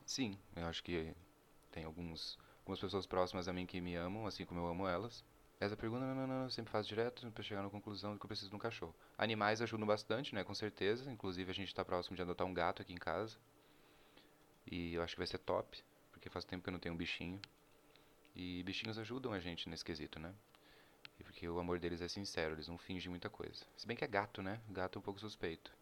Sim, eu acho que tem alguns, algumas pessoas próximas a mim que me amam, assim como eu amo elas. Essa pergunta, não, não, não, eu sempre faço direto para chegar na conclusão de que eu preciso de um cachorro. Animais ajudam bastante, né? Com certeza. Inclusive a gente está próximo de adotar um gato aqui em casa. E eu acho que vai ser top, porque faz tempo que eu não tenho um bichinho. E bichinhos ajudam a gente nesse quesito, né? Porque o amor deles é sincero, eles não fingem muita coisa. Se bem que é gato, né? Gato é um pouco suspeito.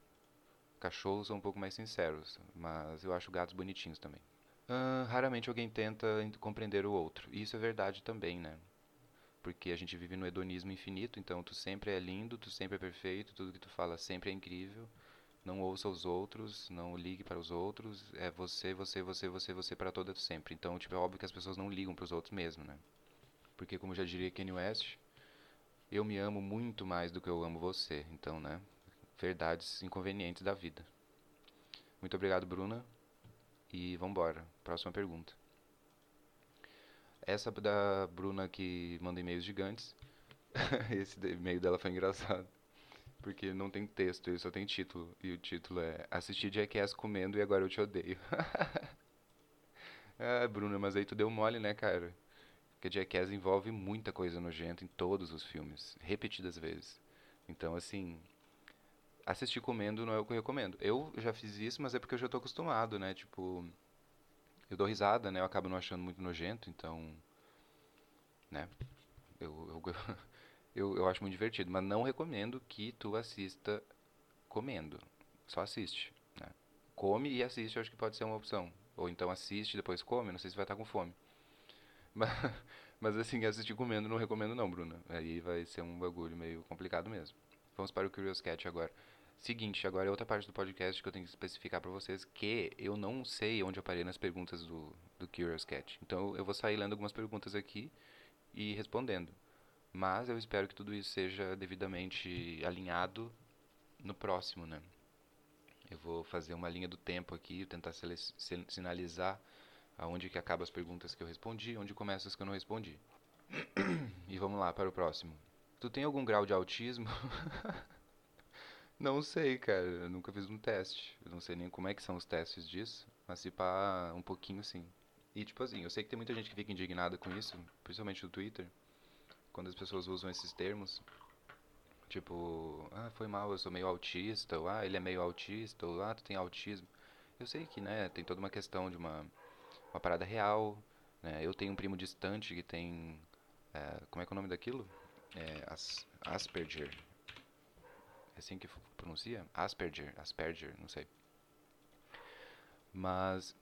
Cachorros são um pouco mais sinceros, mas eu acho gatos bonitinhos também. Uh, raramente alguém tenta compreender o outro. E isso é verdade também, né? Porque a gente vive no hedonismo infinito, então tu sempre é lindo, tu sempre é perfeito, tudo que tu fala sempre é incrível não ouça os outros, não ligue para os outros, é você, você, você, você, você para toda sempre. Então, tipo, é óbvio que as pessoas não ligam para os outros mesmo, né? Porque como já diria Kanye West, eu me amo muito mais do que eu amo você. Então, né? Verdades inconvenientes da vida. Muito obrigado, Bruna. E vamos embora. Próxima pergunta. Essa da Bruna que manda e-mails gigantes. Esse e-mail dela foi engraçado. Porque não tem texto, ele só tem título. E o título é Assisti Jackass comendo e agora eu te odeio. ah, Bruna, mas aí tu deu mole, né, cara? Porque Jackass envolve muita coisa nojenta em todos os filmes, repetidas vezes. Então, assim, assistir comendo não é o que eu recomendo. Eu já fiz isso, mas é porque eu já tô acostumado, né? Tipo, eu dou risada, né? Eu acabo não achando muito nojento, então, né? Eu, eu, eu, eu acho muito divertido, mas não recomendo que tu assista comendo. Só assiste, né? Come e assiste, acho que pode ser uma opção. Ou então assiste, depois come, não sei se vai estar com fome. Mas, mas assim, assistir comendo não recomendo não, Bruna. Aí vai ser um bagulho meio complicado mesmo. Vamos para o Curious Cat agora. Seguinte, agora é outra parte do podcast que eu tenho que especificar para vocês que eu não sei onde eu parei nas perguntas do, do Curious Cat. Então eu vou sair lendo algumas perguntas aqui e respondendo. Mas eu espero que tudo isso seja devidamente alinhado no próximo, né? Eu vou fazer uma linha do tempo aqui, tentar sinalizar aonde que acaba as perguntas que eu respondi, onde começam as que eu não respondi. e vamos lá para o próximo. Tu tem algum grau de autismo? não sei, cara. Eu nunca fiz um teste. Eu não sei nem como é que são os testes disso. Mas se pá, um pouquinho sim. E tipo assim, eu sei que tem muita gente que fica indignada com isso, principalmente no Twitter quando as pessoas usam esses termos. Tipo, ah, foi mal, eu sou meio autista, ou ah, ele é meio autista, ou ah, tu tem autismo. Eu sei que, né, tem toda uma questão de uma, uma parada real, né? Eu tenho um primo distante que tem, é, como é que é o nome daquilo? É, As, Asperger. É assim que pronuncia? Asperger, Asperger, não sei. Mas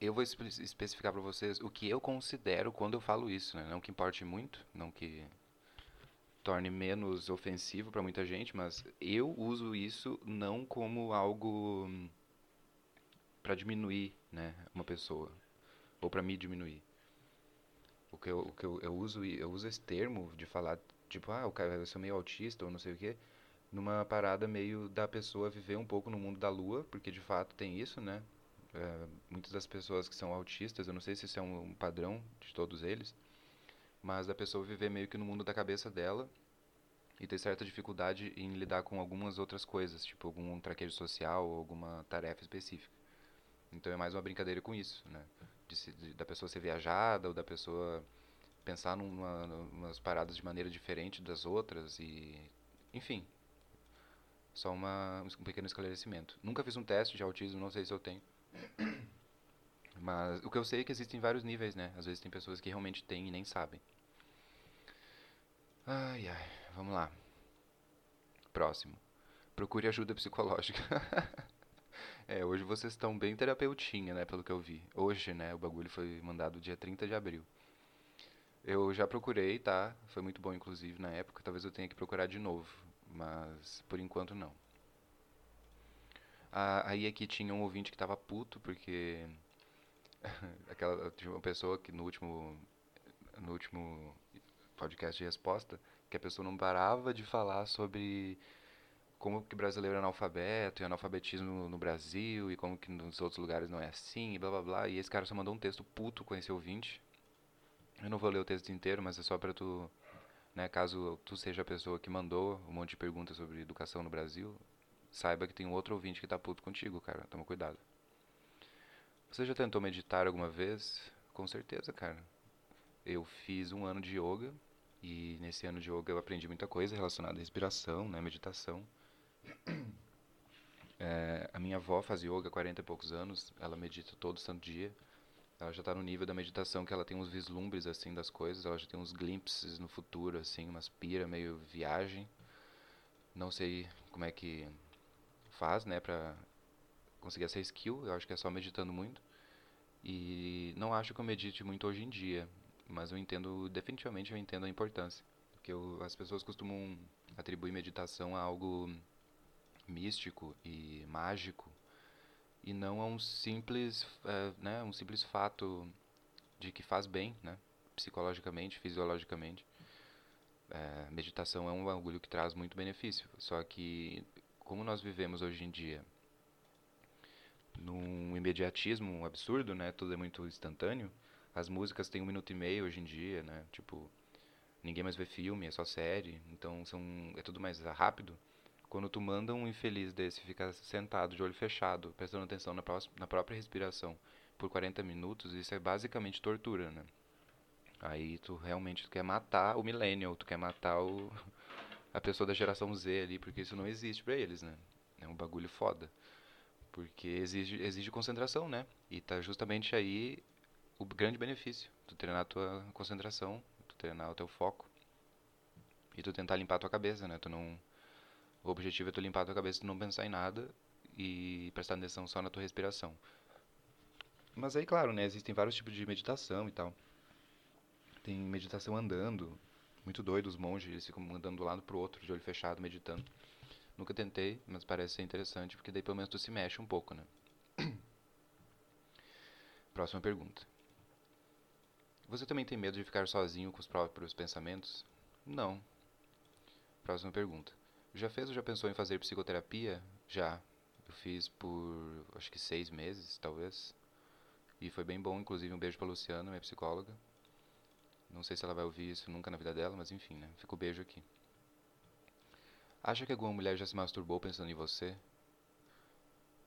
eu vou espe especificar para vocês o que eu considero quando eu falo isso, né? Não que importe muito, não que torne menos ofensivo para muita gente, mas eu uso isso não como algo para diminuir, né, uma pessoa ou para me diminuir. O que, eu, o que eu, eu uso eu uso esse termo de falar tipo, ah, o cara eu sou meio autista ou não sei o quê, numa parada meio da pessoa viver um pouco no mundo da lua, porque de fato tem isso, né? é, muitas das pessoas que são autistas, eu não sei se isso é um, um padrão de todos eles, mas a pessoa viver meio que no mundo da cabeça dela e ter certa dificuldade em lidar com algumas outras coisas, tipo algum traquejo social ou alguma tarefa específica. Então é mais uma brincadeira com isso, né? De, de, da pessoa ser viajada ou da pessoa pensar numa, umas paradas de maneira diferente das outras e enfim só uma, um pequeno esclarecimento nunca fiz um teste de autismo não sei se eu tenho mas o que eu sei é que existem vários níveis, né? Às vezes tem pessoas que realmente têm e nem sabem. Ai, ai, vamos lá. Próximo. Procure ajuda psicológica. é, hoje vocês estão bem terapeutinha, né? Pelo que eu vi. Hoje, né? O bagulho foi mandado dia 30 de abril. Eu já procurei, tá? Foi muito bom, inclusive, na época. Talvez eu tenha que procurar de novo. Mas, por enquanto, não. Ah, aí aqui tinha um ouvinte que tava puto porque aquela tinha uma pessoa que no último no último podcast de resposta que a pessoa não parava de falar sobre como que brasileiro é analfabeto e analfabetismo no Brasil e como que nos outros lugares não é assim e blá blá blá e esse cara só mandou um texto puto com esse ouvinte eu não vou ler o texto inteiro mas é só para tu né caso tu seja a pessoa que mandou um monte de perguntas sobre educação no Brasil saiba que tem um outro ouvinte que tá puto contigo, cara. Toma cuidado. Você já tentou meditar alguma vez? Com certeza, cara. Eu fiz um ano de yoga e nesse ano de yoga eu aprendi muita coisa relacionada à respiração, né, meditação. É, a minha avó faz yoga há 40 e poucos anos, ela medita todo santo dia. Ela já está no nível da meditação que ela tem uns vislumbres assim das coisas, ela já tem uns glimpses no futuro assim, umas pira meio viagem. Não sei como é que faz, né, pra conseguir essa skill. Eu acho que é só meditando muito. E não acho que eu medite muito hoje em dia, mas eu entendo, definitivamente eu entendo a importância. Porque eu, as pessoas costumam atribuir meditação a algo místico e mágico e não a um simples, é, né, um simples fato de que faz bem, né, psicologicamente, fisiologicamente. É, meditação é um bagulho que traz muito benefício, só que como nós vivemos hoje em dia num imediatismo absurdo, né? Tudo é muito instantâneo. As músicas têm um minuto e meio hoje em dia, né? Tipo, ninguém mais vê filme, é só série. Então são, é tudo mais rápido. Quando tu manda um infeliz desse ficar sentado, de olho fechado, prestando atenção na, na própria respiração por 40 minutos, isso é basicamente tortura, né? Aí tu realmente tu quer matar o millennial, tu quer matar o, a pessoa da geração Z ali, porque isso não existe para eles, né? É um bagulho foda. Porque exige, exige concentração, né? E tá justamente aí o grande benefício. Tu treinar a tua concentração, tu treinar o teu foco. E tu tentar limpar a tua cabeça, né? Tu não... O objetivo é tu limpar a tua cabeça, tu não pensar em nada e prestar atenção só na tua respiração. Mas aí, claro, né? Existem vários tipos de meditação e tal. Tem meditação andando. Muito doido os monges, eles ficam andando de um lado pro outro, de olho fechado, meditando. Nunca tentei, mas parece ser interessante, porque daí pelo menos tu se mexe um pouco, né? Próxima pergunta. Você também tem medo de ficar sozinho com os próprios pensamentos? Não. Próxima pergunta. Já fez ou já pensou em fazer psicoterapia? Já. Eu fiz por acho que seis meses, talvez. E foi bem bom, inclusive um beijo pra Luciana, minha psicóloga. Não sei se ela vai ouvir isso nunca na vida dela, mas enfim, né? Fica o beijo aqui. Acha que alguma mulher já se masturbou pensando em você?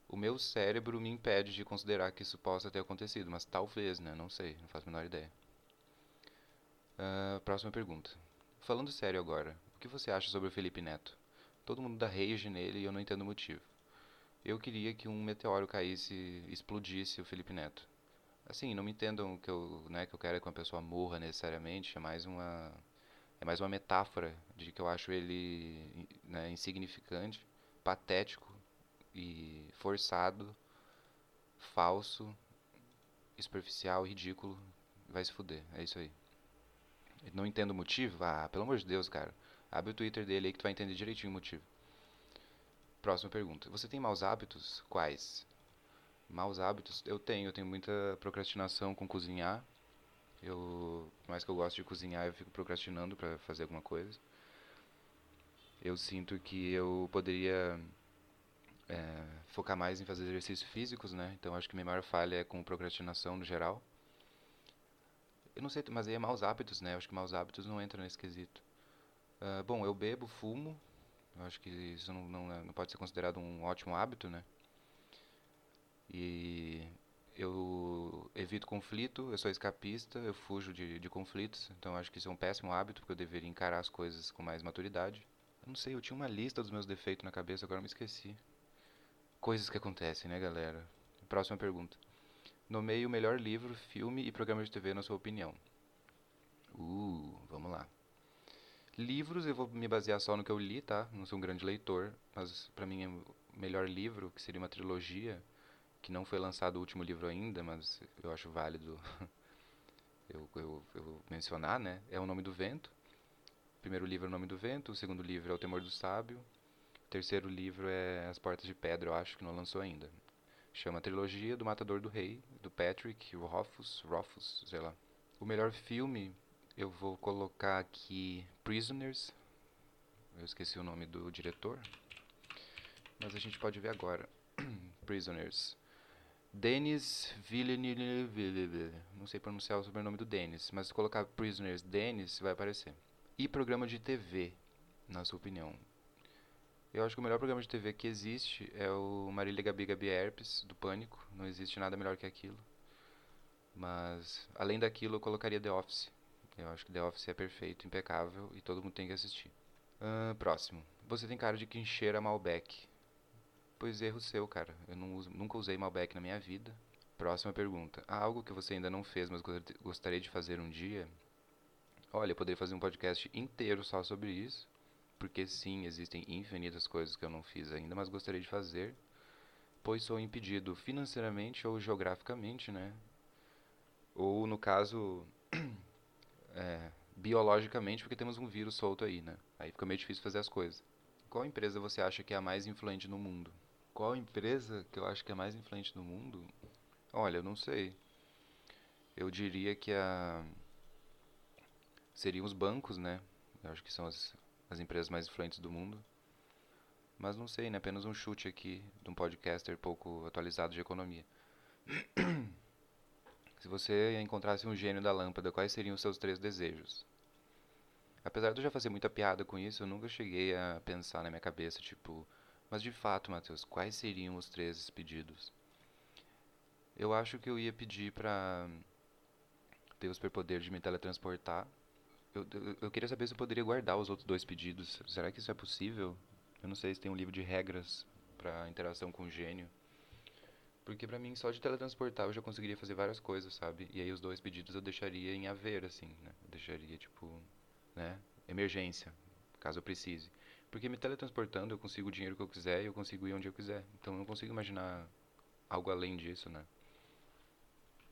O meu cérebro me impede de considerar que isso possa ter acontecido, mas talvez, né? Não sei, não faço a menor ideia. Uh, próxima pergunta. Falando sério agora, o que você acha sobre o Felipe Neto? Todo mundo dá rage nele e eu não entendo o motivo. Eu queria que um meteoro caísse explodisse o Felipe Neto. Assim, não me entendam que eu, né, que eu quero que uma pessoa morra necessariamente, é mais uma é mais uma metáfora de que eu acho ele né, insignificante, patético e forçado, falso, superficial, ridículo. Vai se fuder, é isso aí. Não entendo o motivo? Ah, pelo amor de Deus, cara. Abre o Twitter dele aí que tu vai entender direitinho o motivo. Próxima pergunta. Você tem maus hábitos? Quais? Maus hábitos? Eu tenho. Eu tenho muita procrastinação com cozinhar. Eu, por mais que eu goste de cozinhar, eu fico procrastinando para fazer alguma coisa. Eu sinto que eu poderia é, focar mais em fazer exercícios físicos, né? Então acho que minha maior falha é com procrastinação no geral. Eu não sei, mas aí é maus hábitos, né? Eu acho que maus hábitos não entram nesse quesito. Uh, bom, eu bebo, fumo. Eu acho que isso não, não, não pode ser considerado um ótimo hábito, né? E eu evito conflito, eu sou escapista, eu fujo de, de conflitos, então acho que isso é um péssimo hábito, porque eu deveria encarar as coisas com mais maturidade. Eu não sei, eu tinha uma lista dos meus defeitos na cabeça, agora me esqueci. Coisas que acontecem, né, galera? Próxima pergunta. Nomeie o melhor livro, filme e programa de TV na sua opinião. Uh, vamos lá. Livros, eu vou me basear só no que eu li, tá? Não sou um grande leitor, mas para mim é o melhor livro, que seria uma trilogia, que não foi lançado o último livro ainda, mas eu acho válido eu, eu, eu mencionar, né? É O Nome do Vento. O primeiro livro é O Nome do Vento, o segundo livro é O Temor do Sábio, o terceiro livro é As Portas de Pedra, eu acho que não lançou ainda. Chama Trilogia do Matador do Rei, do Patrick Rothfuss, Rothfuss, sei lá. O melhor filme, eu vou colocar aqui Prisoners. Eu esqueci o nome do diretor. Mas a gente pode ver agora. Prisoners. Denis Villeneuve, não sei pronunciar o sobrenome do Denis, mas se colocar Prisoners Denis vai aparecer. E programa de TV, na sua opinião? Eu acho que o melhor programa de TV que existe é o Marília Gabi Gabi Herpes, do Pânico. Não existe nada melhor que aquilo. Mas, além daquilo, eu colocaria The Office. Eu acho que The Office é perfeito, impecável e todo mundo tem que assistir. Uh, próximo. Você tem cara de quem cheira Malbec. Pois erro seu, cara. Eu uso, nunca usei Malbec na minha vida. Próxima pergunta. Há algo que você ainda não fez, mas gostaria de fazer um dia? Olha, eu poderia fazer um podcast inteiro só sobre isso. Porque sim, existem infinitas coisas que eu não fiz ainda, mas gostaria de fazer. Pois sou impedido financeiramente ou geograficamente, né? Ou no caso, é, biologicamente, porque temos um vírus solto aí, né? Aí fica meio difícil fazer as coisas. Qual empresa você acha que é a mais influente no mundo? Qual empresa que eu acho que é mais influente no mundo? Olha, eu não sei. Eu diria que a seriam os bancos, né? Eu acho que são as, as empresas mais influentes do mundo. Mas não sei, né? Apenas um chute aqui de um podcaster pouco atualizado de economia. Se você encontrasse um gênio da lâmpada, quais seriam os seus três desejos? Apesar de eu já fazer muita piada com isso, eu nunca cheguei a pensar na minha cabeça, tipo, mas de fato, Matheus, quais seriam os três pedidos? Eu acho que eu ia pedir pra ter o superpoder de me teletransportar. Eu, eu, eu, queria saber se eu poderia guardar os outros dois pedidos. Será que isso é possível? Eu não sei se tem um livro de regras para interação com o gênio. Porque pra mim, só de teletransportar eu já conseguiria fazer várias coisas, sabe? E aí os dois pedidos eu deixaria em haver, assim, né? Eu deixaria, tipo, né? Emergência, caso eu precise. Porque me teletransportando eu consigo o dinheiro que eu quiser e eu consigo ir onde eu quiser. Então eu não consigo imaginar algo além disso, né?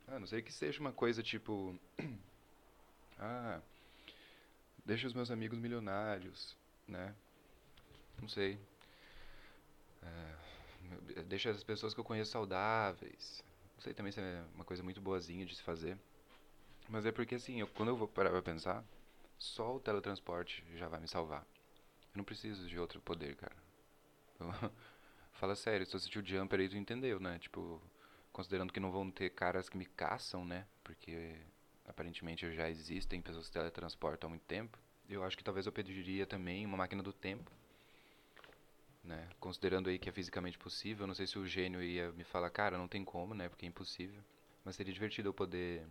Ah, não sei que seja uma coisa tipo. ah, deixa os meus amigos milionários, né? Não sei. É, deixa as pessoas que eu conheço saudáveis. Não sei também se é uma coisa muito boazinha de se fazer. Mas é porque assim, eu, quando eu vou parar pra pensar, só o teletransporte já vai me salvar. Eu não preciso de outro poder, cara. Eu, fala sério, se você assistiu Jumper aí, tu entendeu, né? Tipo, considerando que não vão ter caras que me caçam, né? Porque aparentemente já existem pessoas que teletransportam há muito tempo. Eu acho que talvez eu pediria também uma máquina do tempo. Né? Considerando aí que é fisicamente possível, não sei se o gênio ia me falar, cara, não tem como, né? Porque é impossível. Mas seria divertido eu poder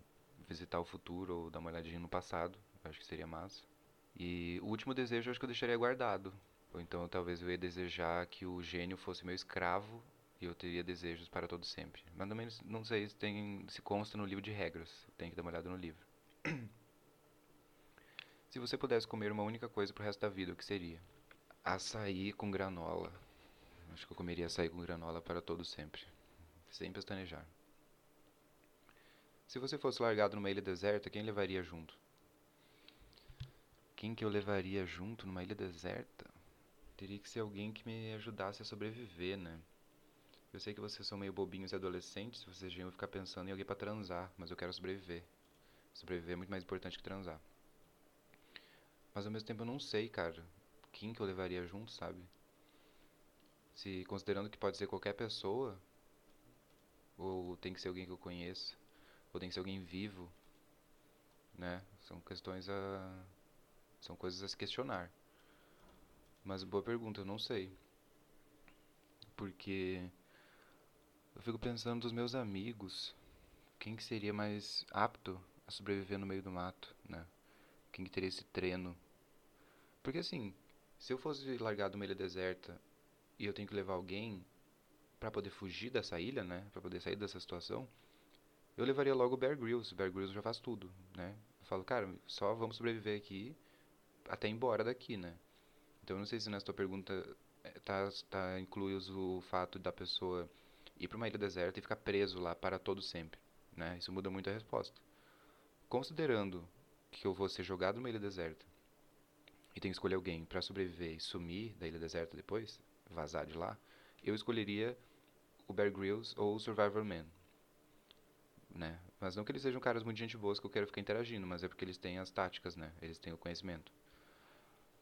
visitar o futuro ou dar uma olhadinha no passado. Acho que seria massa. E o último desejo eu acho que eu deixaria guardado. Ou então talvez eu ia desejar que o gênio fosse meu escravo e eu teria desejos para todo sempre. Mas também não sei se tem se consta no livro de regras. Tem que dar uma olhada no livro. se você pudesse comer uma única coisa pro resto da vida, o que seria? Açaí com granola. Acho que eu comeria açaí com granola para todo sempre. Sem pestanejar. Se você fosse largado numa ilha deserta, quem levaria junto? Quem que eu levaria junto numa ilha deserta? Teria que ser alguém que me ajudasse a sobreviver, né? Eu sei que vocês são meio bobinhos e adolescentes, vocês iam ficar pensando em alguém para transar, mas eu quero sobreviver. Sobreviver é muito mais importante que transar. Mas ao mesmo tempo eu não sei, cara, quem que eu levaria junto, sabe? Se considerando que pode ser qualquer pessoa, ou tem que ser alguém que eu conheça ou tem que ser alguém vivo, né? São questões a são coisas a se questionar. Mas boa pergunta, eu não sei. Porque eu fico pensando dos meus amigos, quem que seria mais apto a sobreviver no meio do mato, né? Quem que teria esse treino? Porque assim, se eu fosse largado numa ilha deserta e eu tenho que levar alguém para poder fugir dessa ilha, né? Para poder sair dessa situação, eu levaria logo o Bear Grylls. O Bear Grylls já faz tudo, né? Eu falo, cara, só vamos sobreviver aqui até ir embora daqui, né? Então eu não sei se nessa tua pergunta é, tá, tá incluído o fato da pessoa ir para uma ilha deserta e ficar preso lá para todo sempre, né? Isso muda muito a resposta. Considerando que eu vou ser jogado numa ilha deserta e tenho que escolher alguém para sobreviver e sumir da ilha deserta depois, vazar de lá, eu escolheria o Bear Grylls ou o Survivor Man, né? Mas não que eles sejam caras muito gente boas que eu quero ficar interagindo, mas é porque eles têm as táticas, né? Eles têm o conhecimento.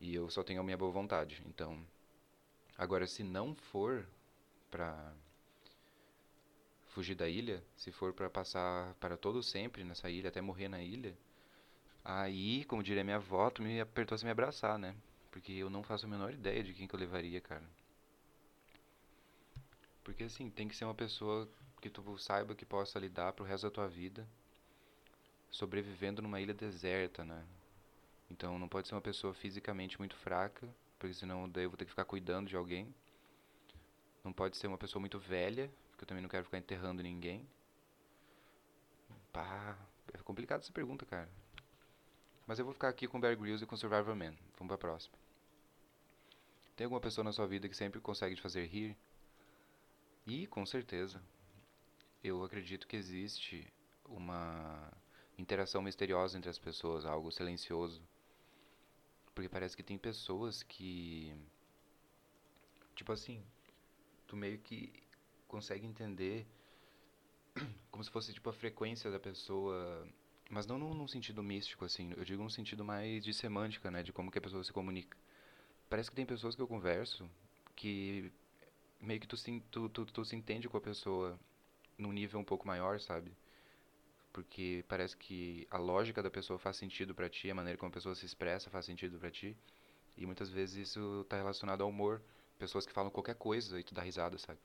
E eu só tenho a minha boa vontade. Então, agora se não for pra fugir da ilha, se for para passar para todo sempre nessa ilha, até morrer na ilha, aí, como diria minha avó, tu me apertou se me abraçar, né? Porque eu não faço a menor ideia de quem que eu levaria, cara. Porque assim, tem que ser uma pessoa que tu saiba que possa lidar pro resto da tua vida sobrevivendo numa ilha deserta, né? Então não pode ser uma pessoa fisicamente muito fraca, porque senão daí eu vou ter que ficar cuidando de alguém. Não pode ser uma pessoa muito velha, porque eu também não quero ficar enterrando ninguém. Pá, é complicado essa pergunta, cara. Mas eu vou ficar aqui com Bear Grylls e com Survivor Man. Vamos pra próxima. Tem alguma pessoa na sua vida que sempre consegue te fazer rir? E com certeza eu acredito que existe uma interação misteriosa entre as pessoas, algo silencioso. Porque parece que tem pessoas que. Tipo assim, tu meio que consegue entender como se fosse tipo a frequência da pessoa, mas não num, sentido místico assim, eu digo num sentido mais de semântica, né, de como que a pessoa se comunica. Parece que tem pessoas que eu converso que meio que tu, tu, tu, tu se entende com a pessoa num nível um pouco maior, sabe? porque parece que a lógica da pessoa faz sentido para ti, a maneira como a pessoa se expressa faz sentido para ti, e muitas vezes isso está relacionado ao humor. Pessoas que falam qualquer coisa e tu dá risada, sabe?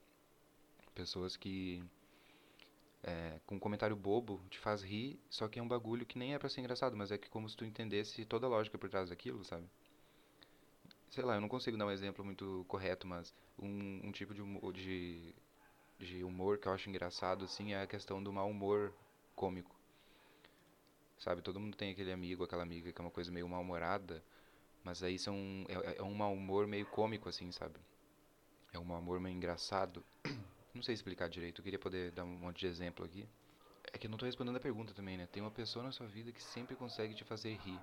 Pessoas que é, com um comentário bobo te faz rir, só que é um bagulho que nem é pra ser engraçado, mas é que como se tu entendesse toda a lógica por trás daquilo, sabe? Sei lá, eu não consigo dar um exemplo muito correto, mas um, um tipo de humor, de, de humor que eu acho engraçado, assim, é a questão do mau humor cômico. Sabe, todo mundo tem aquele amigo, aquela amiga que é uma coisa meio mal-humorada, mas aí são, é, é um mau humor meio cômico, assim, sabe? É um mau humor meio engraçado. Não sei explicar direito, eu queria poder dar um monte de exemplo aqui. É que eu não tô respondendo a pergunta também, né? Tem uma pessoa na sua vida que sempre consegue te fazer rir.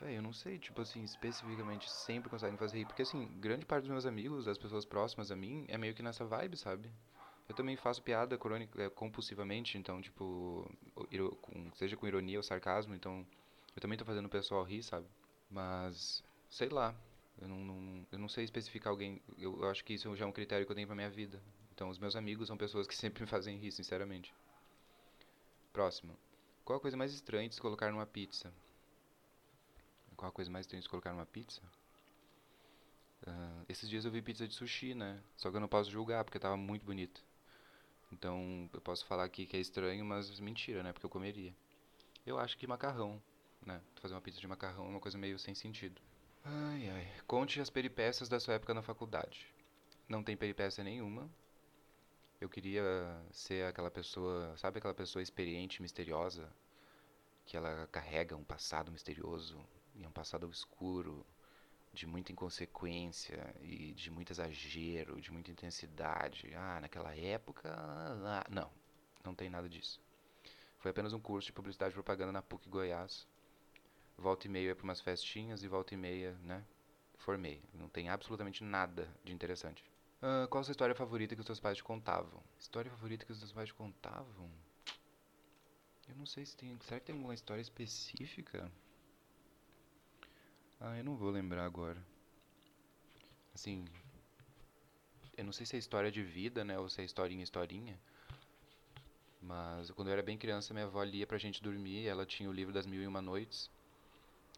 Véi, eu não sei, tipo assim, especificamente sempre consegue me fazer rir. Porque assim, grande parte dos meus amigos, das pessoas próximas a mim, é meio que nessa vibe, sabe? Eu também faço piada crônica, é, compulsivamente, então, tipo, seja com ironia ou sarcasmo, então eu também tô fazendo o pessoal rir, sabe? Mas, sei lá, eu não, não, eu não sei especificar alguém, eu, eu acho que isso já é um critério que eu tenho pra minha vida. Então, os meus amigos são pessoas que sempre me fazem rir, sinceramente. Próximo. Qual a coisa mais estranha de se colocar numa pizza? Qual a coisa mais estranha de se colocar numa pizza? Uh, esses dias eu vi pizza de sushi, né? Só que eu não posso julgar porque tava muito bonito. Então, eu posso falar aqui que é estranho, mas mentira, né? Porque eu comeria. Eu acho que macarrão, né? Fazer uma pizza de macarrão é uma coisa meio sem sentido. Ai, ai. Conte as peripécias da sua época na faculdade. Não tem peripécia nenhuma. Eu queria ser aquela pessoa, sabe aquela pessoa experiente, misteriosa, que ela carrega um passado misterioso e um passado obscuro, de muita inconsequência e de muito exagero, de muita intensidade. Ah, naquela época, ah, não, não tem nada disso. Foi apenas um curso de publicidade e propaganda na PUC Goiás. Volta e meia para umas festinhas e volta e meia, né? Formei. Não tem absolutamente nada de interessante. Uh, qual a sua história favorita que os seus pais te contavam? História favorita que os seus pais te contavam? Eu não sei se tem. Será que tem alguma história específica? Ah, eu não vou lembrar agora. Assim. Eu não sei se é história de vida, né? Ou se é historinha, historinha. Mas quando eu era bem criança, minha avó lia pra gente dormir. Ela tinha o livro das Mil e Uma Noites.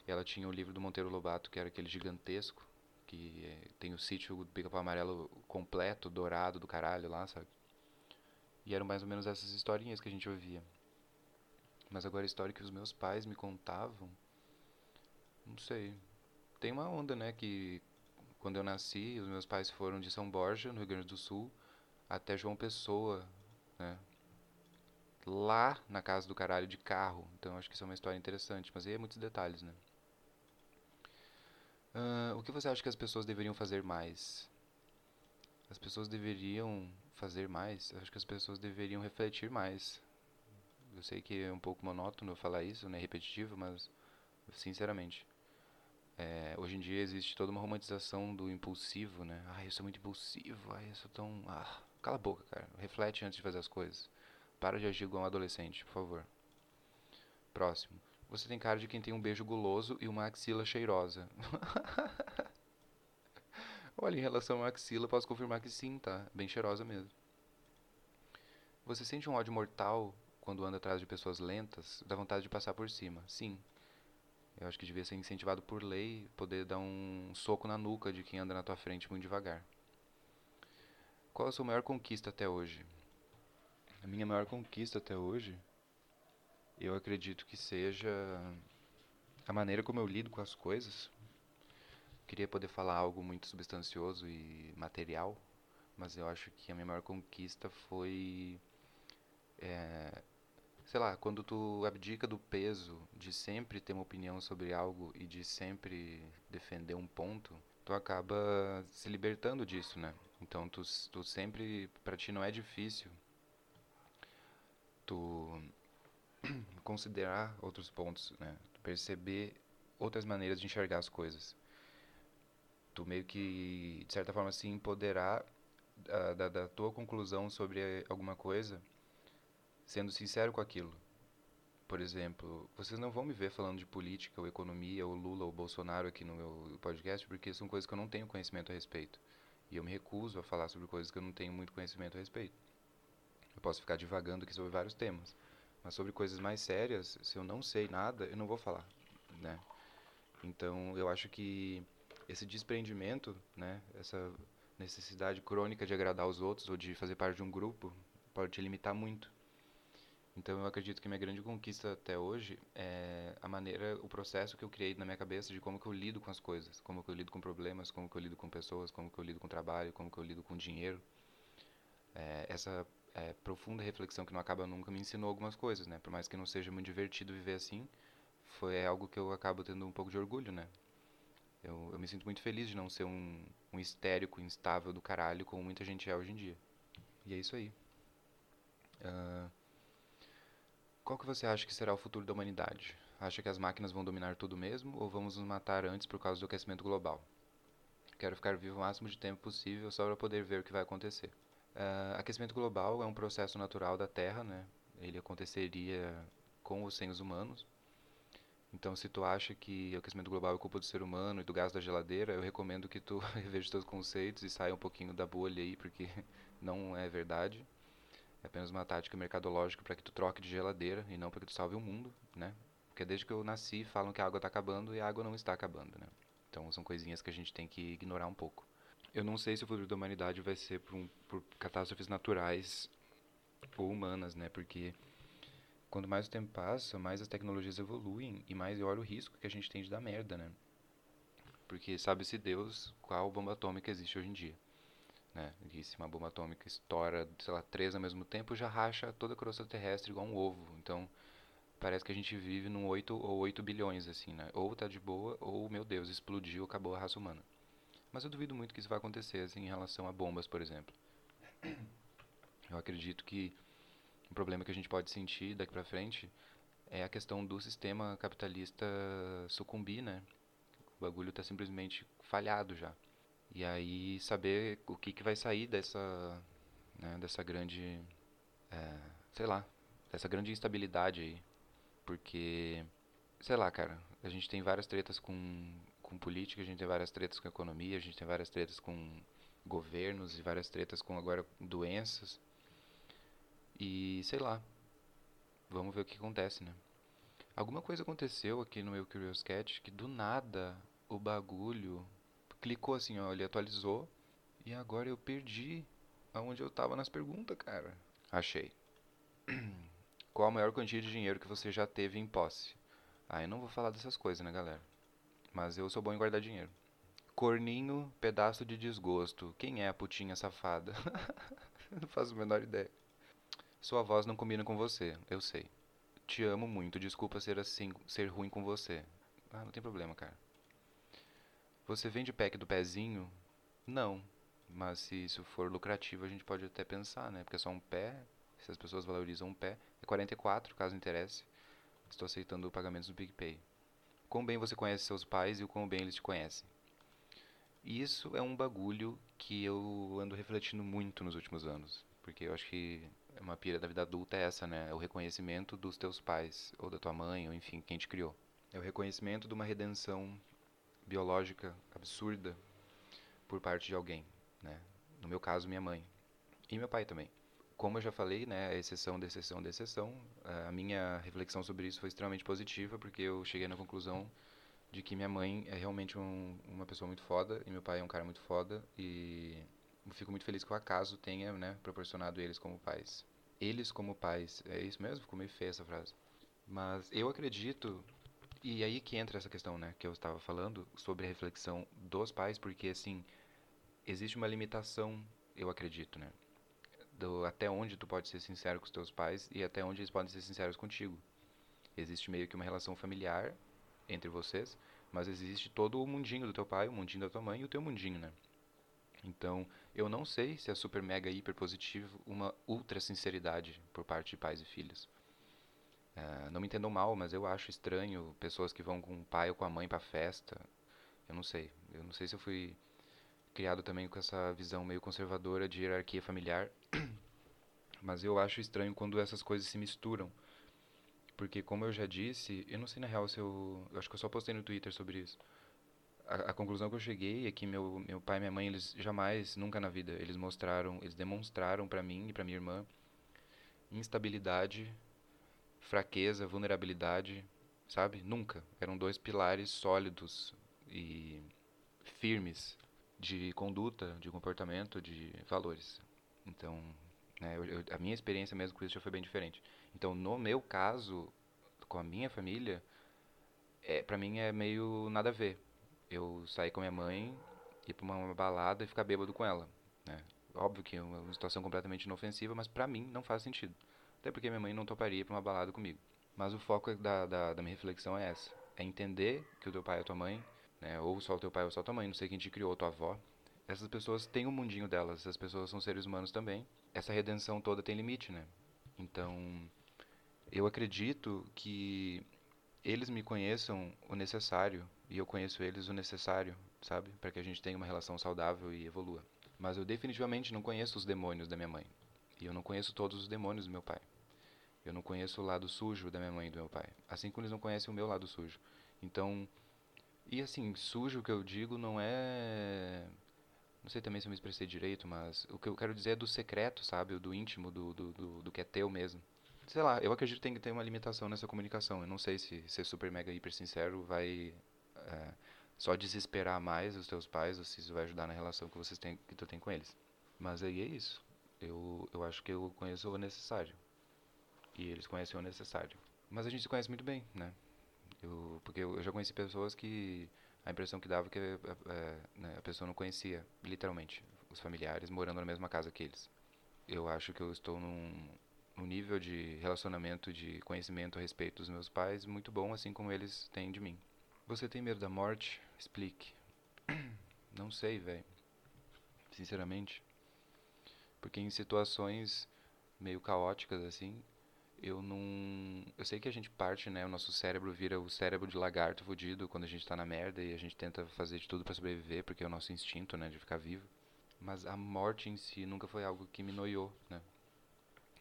Ela tinha o livro do Monteiro Lobato, que era aquele gigantesco que é, tem o sítio do Pica-Pau Amarelo completo, dourado do caralho lá, sabe? E eram mais ou menos essas historinhas que a gente ouvia. Mas agora a história que os meus pais me contavam, não sei. Tem uma onda, né, que quando eu nasci, os meus pais foram de São Borja, no Rio Grande do Sul, até João Pessoa, né? Lá na casa do caralho de carro. Então acho que isso é uma história interessante, mas aí é muitos detalhes, né? Uh, o que você acha que as pessoas deveriam fazer mais? As pessoas deveriam fazer mais? Eu acho que as pessoas deveriam refletir mais. Eu sei que é um pouco monótono eu falar isso, né? Repetitivo, mas sinceramente. É, hoje em dia existe toda uma romantização do impulsivo, né? Ah, eu sou muito impulsivo, ah, eu sou tão. Ah, cala a boca, cara. Reflete antes de fazer as coisas. Para de agir igual um adolescente, por favor. Próximo. Você tem cara de quem tem um beijo guloso e uma axila cheirosa. Olha, em relação à axila, posso confirmar que sim, tá? Bem cheirosa mesmo. Você sente um ódio mortal quando anda atrás de pessoas lentas? Dá vontade de passar por cima? Sim. Eu acho que devia ser incentivado por lei poder dar um soco na nuca de quem anda na tua frente muito devagar. Qual a sua maior conquista até hoje? A minha maior conquista até hoje eu acredito que seja a maneira como eu lido com as coisas. Queria poder falar algo muito substancioso e material, mas eu acho que a minha maior conquista foi. É, sei lá, quando tu abdica do peso de sempre ter uma opinião sobre algo e de sempre defender um ponto, tu acaba se libertando disso, né? Então tu, tu sempre, pra ti não é difícil tu considerar outros pontos, né? Perceber outras maneiras de enxergar as coisas. Tu meio que, de certa forma, se empoderar da, da, da tua conclusão sobre alguma coisa, sendo sincero com aquilo. Por exemplo, vocês não vão me ver falando de política ou economia ou Lula ou Bolsonaro aqui no meu podcast, porque são coisas que eu não tenho conhecimento a respeito. E eu me recuso a falar sobre coisas que eu não tenho muito conhecimento a respeito. Eu posso ficar divagando aqui sobre vários temas Mas sobre coisas mais sérias, se eu não sei nada, eu não vou falar, né? Então, eu acho que esse desprendimento, né, essa necessidade crônica de agradar os outros ou de fazer parte de um grupo, pode te limitar muito. Então eu acredito que minha grande conquista até hoje é a maneira, o processo que eu criei na minha cabeça de como que eu lido com as coisas, como que eu lido com problemas, como que eu lido com pessoas, como que eu lido com trabalho, como que eu lido com dinheiro. É, essa é, profunda reflexão que não acaba nunca me ensinou algumas coisas, né? Por mais que não seja muito divertido viver assim, foi algo que eu acabo tendo um pouco de orgulho, né? Eu, eu me sinto muito feliz de não ser um, um histérico instável do caralho como muita gente é hoje em dia. E é isso aí. Uh, qual que você acha que será o futuro da humanidade? Acha que as máquinas vão dominar tudo mesmo ou vamos nos matar antes por causa do aquecimento global? Quero ficar vivo o máximo de tempo possível só para poder ver o que vai acontecer. Uh, aquecimento global é um processo natural da Terra, né? Ele aconteceria com ou sem os humanos. Então, se tu acha que o aquecimento global é culpa do ser humano e do gás da geladeira, eu recomendo que tu reveja teus conceitos e saia um pouquinho da bolha aí, porque não é verdade. É apenas uma tática mercadológica para que tu troque de geladeira e não para que tu salve o mundo, né? Porque desde que eu nasci falam que a água está acabando e a água não está acabando, né? Então são coisinhas que a gente tem que ignorar um pouco. Eu não sei se o futuro da humanidade vai ser por, um, por catástrofes naturais ou humanas, né? Porque quanto mais o tempo passa, mais as tecnologias evoluem e mais eu olho o risco que a gente tem de dar merda, né? Porque sabe-se Deus qual bomba atômica existe hoje em dia né? E se uma bomba atômica estoura, sei lá, três ao mesmo tempo, já racha toda a crosta terrestre igual um ovo. Então, parece que a gente vive num 8 ou 8 bilhões, assim, né? Ou tá de boa, ou, meu Deus, explodiu, acabou a raça humana. Mas eu duvido muito que isso vai acontecer, assim, em relação a bombas, por exemplo. Eu acredito que o problema que a gente pode sentir daqui para frente é a questão do sistema capitalista sucumbir, né? O bagulho está simplesmente falhado já. E aí saber o que, que vai sair dessa, né, dessa grande, é, sei lá, dessa grande instabilidade aí. Porque, sei lá, cara, a gente tem várias tretas com, com política, a gente tem várias tretas com economia, a gente tem várias tretas com governos e várias tretas com agora doenças. E sei lá, vamos ver o que acontece, né? Alguma coisa aconteceu aqui no meu Curious Cat que do nada o bagulho clicou assim, ó, ele atualizou. E agora eu perdi aonde eu tava nas perguntas, cara. Achei. Qual a maior quantia de dinheiro que você já teve em posse? Ah, eu não vou falar dessas coisas, né, galera? Mas eu sou bom em guardar dinheiro. Corninho, pedaço de desgosto. Quem é a putinha safada? não faço a menor ideia. Sua voz não combina com você, eu sei. Te amo muito, desculpa ser assim, ser ruim com você. Ah, não tem problema, cara. Você vende pack do pezinho? Não. Mas se isso for lucrativo, a gente pode até pensar, né? Porque é só um pé, se as pessoas valorizam um pé. É 44, caso interesse. Estou aceitando pagamentos do PicPay. Quão bem você conhece seus pais e o quão bem eles te conhecem. Isso é um bagulho que eu ando refletindo muito nos últimos anos. Porque eu acho que uma pira da vida adulta é essa, né? É o reconhecimento dos teus pais, ou da tua mãe, ou enfim, quem te criou. É o reconhecimento de uma redenção biológica absurda por parte de alguém, né? No meu caso, minha mãe e meu pai também. Como eu já falei, né, exceção exceção exceção, a minha reflexão sobre isso foi extremamente positiva, porque eu cheguei na conclusão de que minha mãe é realmente um, uma pessoa muito foda e meu pai é um cara muito foda e fico muito feliz que o acaso tenha, né, proporcionado eles como pais. Eles como pais, é isso mesmo? Ficou meio feia essa frase. Mas eu acredito e aí que entra essa questão, né, que eu estava falando sobre a reflexão dos pais, porque assim, existe uma limitação, eu acredito, né, do até onde tu pode ser sincero com os teus pais e até onde eles podem ser sinceros contigo. Existe meio que uma relação familiar entre vocês, mas existe todo o mundinho do teu pai, o mundinho da tua mãe e o teu mundinho, né? Então, eu não sei se é super mega hiper positivo uma ultra sinceridade por parte de pais e filhos. Uh, não me entendam mal, mas eu acho estranho pessoas que vão com o pai ou com a mãe para festa. Eu não sei. Eu não sei se eu fui criado também com essa visão meio conservadora de hierarquia familiar. Mas eu acho estranho quando essas coisas se misturam. Porque, como eu já disse, eu não sei na real se eu. Eu acho que eu só postei no Twitter sobre isso. A, a conclusão que eu cheguei é que meu, meu pai e minha mãe, eles jamais, nunca na vida, eles mostraram, eles demonstraram para mim e para minha irmã instabilidade fraqueza, vulnerabilidade, sabe? Nunca. Eram dois pilares sólidos e firmes de conduta, de comportamento, de valores. Então, né, eu, eu, a minha experiência mesmo com isso já foi bem diferente. Então, no meu caso, com a minha família, é, para mim é meio nada a ver. Eu sair com a minha mãe, ir pra uma balada e ficar bêbado com ela. Né? Óbvio que é uma situação completamente inofensiva, mas pra mim não faz sentido. Até porque minha mãe não toparia pra uma balada comigo. Mas o foco da, da, da minha reflexão é essa. É entender que o teu pai ou tua mãe, né, ou só o teu pai ou só tua mãe, não sei quem te criou, tua avó, essas pessoas têm um mundinho delas, essas pessoas são seres humanos também. Essa redenção toda tem limite, né? Então, eu acredito que eles me conheçam o necessário e eu conheço eles o necessário, sabe? Para que a gente tenha uma relação saudável e evolua. Mas eu definitivamente não conheço os demônios da minha mãe. E eu não conheço todos os demônios do meu pai. Eu não conheço o lado sujo da minha mãe e do meu pai. Assim como eles não conhecem o meu lado sujo. Então, e assim, sujo que eu digo não é. Não sei também se eu me expressei direito, mas o que eu quero dizer é do secreto, sabe? Do íntimo, do, do, do, do que é teu mesmo. Sei lá, eu acredito que tem que ter uma limitação nessa comunicação. Eu não sei se ser super mega hiper sincero vai é, só desesperar mais os teus pais ou se isso vai ajudar na relação que vocês têm, que tu tem com eles. Mas aí é isso. Eu, eu acho que eu conheço o necessário. E eles conhecem o necessário. Mas a gente se conhece muito bem, né? Eu, porque eu, já conheci pessoas que a impressão que dava que é, é, né, a pessoa não conhecia, literalmente, os familiares morando na mesma casa que eles. Eu acho que eu estou num, num nível de relacionamento, de conhecimento a respeito dos meus pais muito bom, assim como eles têm de mim. Você tem medo da morte? Explique. Não sei, velho. Sinceramente. Porque em situações meio caóticas assim, eu não. Eu sei que a gente parte, né? O nosso cérebro vira o cérebro de lagarto fudido quando a gente tá na merda e a gente tenta fazer de tudo para sobreviver, porque é o nosso instinto, né? De ficar vivo. Mas a morte em si nunca foi algo que me noiou, né?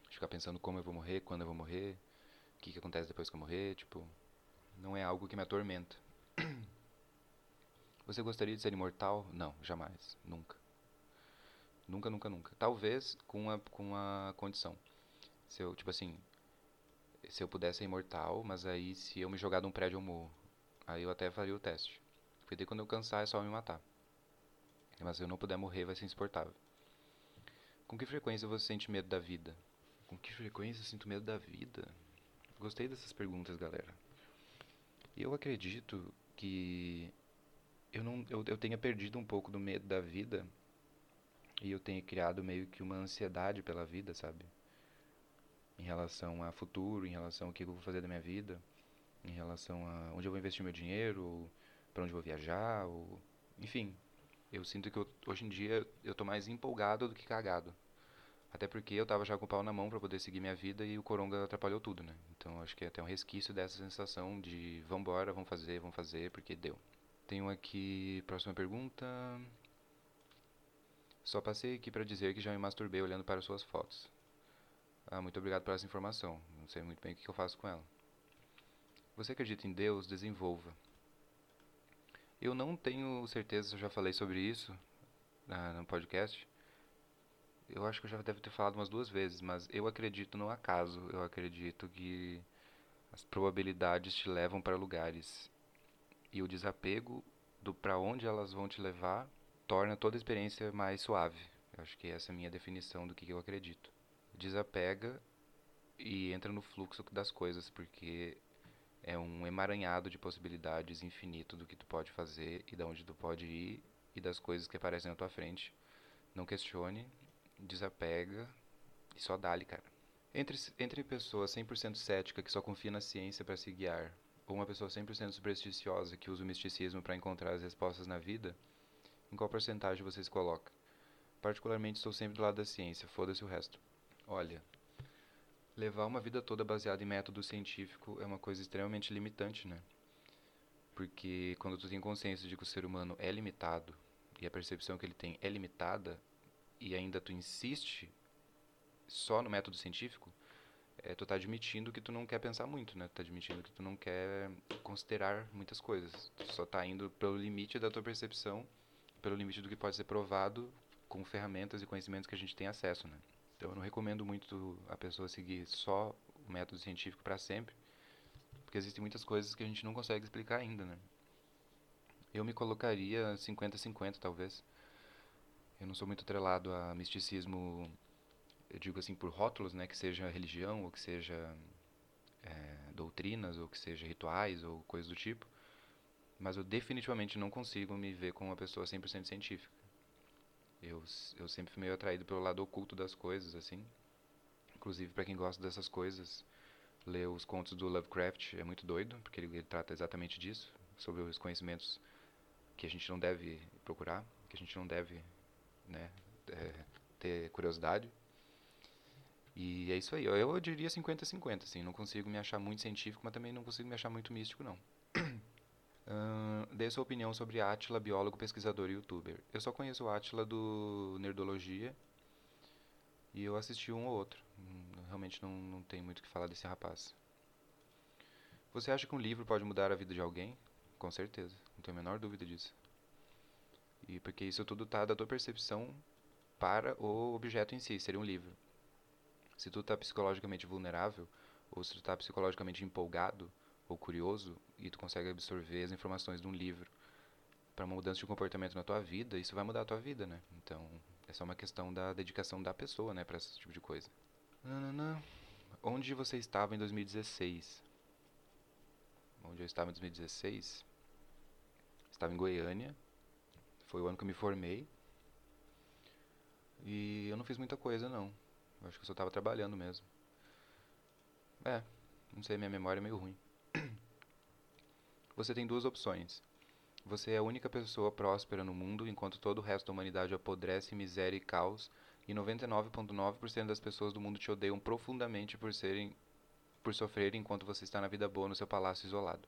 Ficar pensando como eu vou morrer, quando eu vou morrer, o que, que acontece depois que eu morrer, tipo. Não é algo que me atormenta. Você gostaria de ser imortal? Não, jamais. Nunca. Nunca, nunca, nunca. Talvez com a, com a condição. Se eu, tipo assim, se eu pudesse ser imortal, mas aí se eu me jogar de um prédio eu morro. Aí eu até faria o teste. Porque daí quando eu cansar é só me matar. Mas se eu não puder morrer vai ser insuportável. Com que frequência você sente medo da vida? Com que frequência eu sinto medo da vida? Gostei dessas perguntas, galera. Eu acredito que eu não eu, eu tenha perdido um pouco do medo da vida e eu tenha criado meio que uma ansiedade pela vida, sabe? Em relação a futuro, em relação ao que eu vou fazer da minha vida, em relação a onde eu vou investir meu dinheiro, para onde eu vou viajar, ou enfim, eu sinto que eu, hoje em dia eu tô mais empolgado do que cagado. Até porque eu tava já com o pau na mão para poder seguir minha vida e o coronga atrapalhou tudo, né? Então acho que é até um resquício dessa sensação de vambora, vamos fazer, vamos fazer, porque deu. Tenho aqui, próxima pergunta. Só passei aqui para dizer que já me masturbei olhando para suas fotos. Ah, muito obrigado por essa informação. Não sei muito bem o que eu faço com ela. Você acredita em Deus? Desenvolva. Eu não tenho certeza se eu já falei sobre isso ah, no podcast eu acho que eu já deve ter falado umas duas vezes, mas eu acredito no acaso. Eu acredito que as probabilidades te levam para lugares e o desapego do para onde elas vão te levar torna toda a experiência mais suave. Eu acho que essa é a minha definição do que eu acredito. Desapega e entra no fluxo das coisas, porque é um emaranhado de possibilidades infinito do que tu pode fazer e de onde tu pode ir e das coisas que aparecem na tua frente. Não questione, desapega e só dá-lhe, cara. Entre, entre pessoa 100% cética que só confia na ciência para se guiar, ou uma pessoa 100% supersticiosa que usa o misticismo para encontrar as respostas na vida, em qual porcentagem você se coloca? Particularmente estou sempre do lado da ciência, foda-se o resto. Olha, levar uma vida toda baseada em método científico é uma coisa extremamente limitante, né? Porque quando tu tem consciência de que o ser humano é limitado e a percepção que ele tem é limitada, e ainda tu insiste só no método científico, é, tu tá admitindo que tu não quer pensar muito, né? Tu tá admitindo que tu não quer considerar muitas coisas. Tu só tá indo pelo limite da tua percepção, pelo limite do que pode ser provado com ferramentas e conhecimentos que a gente tem acesso, né? Então eu não recomendo muito a pessoa seguir só o método científico para sempre, porque existem muitas coisas que a gente não consegue explicar ainda, né? Eu me colocaria 50-50, talvez. Eu não sou muito atrelado a misticismo, eu digo assim, por rótulos, né? Que seja religião, ou que seja é, doutrinas, ou que seja rituais, ou coisas do tipo. Mas eu definitivamente não consigo me ver como uma pessoa 100% científica. Eu, eu sempre fui meio atraído pelo lado oculto das coisas, assim. Inclusive, para quem gosta dessas coisas, ler os contos do Lovecraft é muito doido, porque ele, ele trata exatamente disso, sobre os conhecimentos que a gente não deve procurar, que a gente não deve né, é, ter curiosidade. E é isso aí. Eu, eu diria 50-50, assim. Não consigo me achar muito científico, mas também não consigo me achar muito místico, não. Dê sua opinião sobre Atila, biólogo, pesquisador e youtuber. Eu só conheço o Atila do Nerdologia e eu assisti um ou outro. Hum, realmente não, não tem muito o que falar desse rapaz. Você acha que um livro pode mudar a vida de alguém? Com certeza, não tenho a menor dúvida disso. E porque isso tudo está da tua percepção para o objeto em si, seria um livro. Se tu está psicologicamente vulnerável, ou se tu está psicologicamente empolgado, ou curioso e tu consegue absorver as informações de um livro para uma mudança de comportamento na tua vida, isso vai mudar a tua vida, né? Então, é só uma questão da dedicação da pessoa, né, para esse tipo de coisa. Onde você estava em 2016? Onde eu estava em 2016? Estava em Goiânia. Foi o ano que eu me formei. E eu não fiz muita coisa, não. Eu acho que eu só estava trabalhando mesmo. É, não sei, minha memória é meio ruim. Você tem duas opções. Você é a única pessoa próspera no mundo, enquanto todo o resto da humanidade apodrece miséria e caos, e 99,9% das pessoas do mundo te odeiam profundamente por serem por sofrer enquanto você está na vida boa no seu palácio isolado.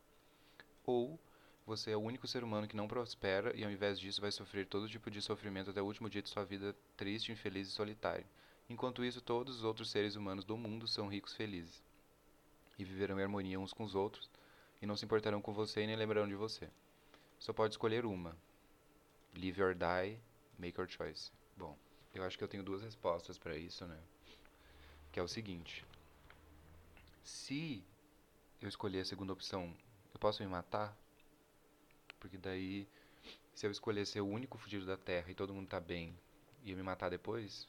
Ou você é o único ser humano que não prospera e ao invés disso vai sofrer todo tipo de sofrimento até o último dia de sua vida triste, infeliz e solitário. Enquanto isso, todos os outros seres humanos do mundo são ricos felizes e viverão em harmonia uns com os outros e não se importarão com você e nem lembrarão de você. Só pode escolher uma. Live or die, make your choice. Bom, eu acho que eu tenho duas respostas para isso, né? Que é o seguinte: se eu escolher a segunda opção, eu posso me matar? Porque daí, se eu escolher ser o único fugido da Terra e todo mundo tá bem e eu me matar depois,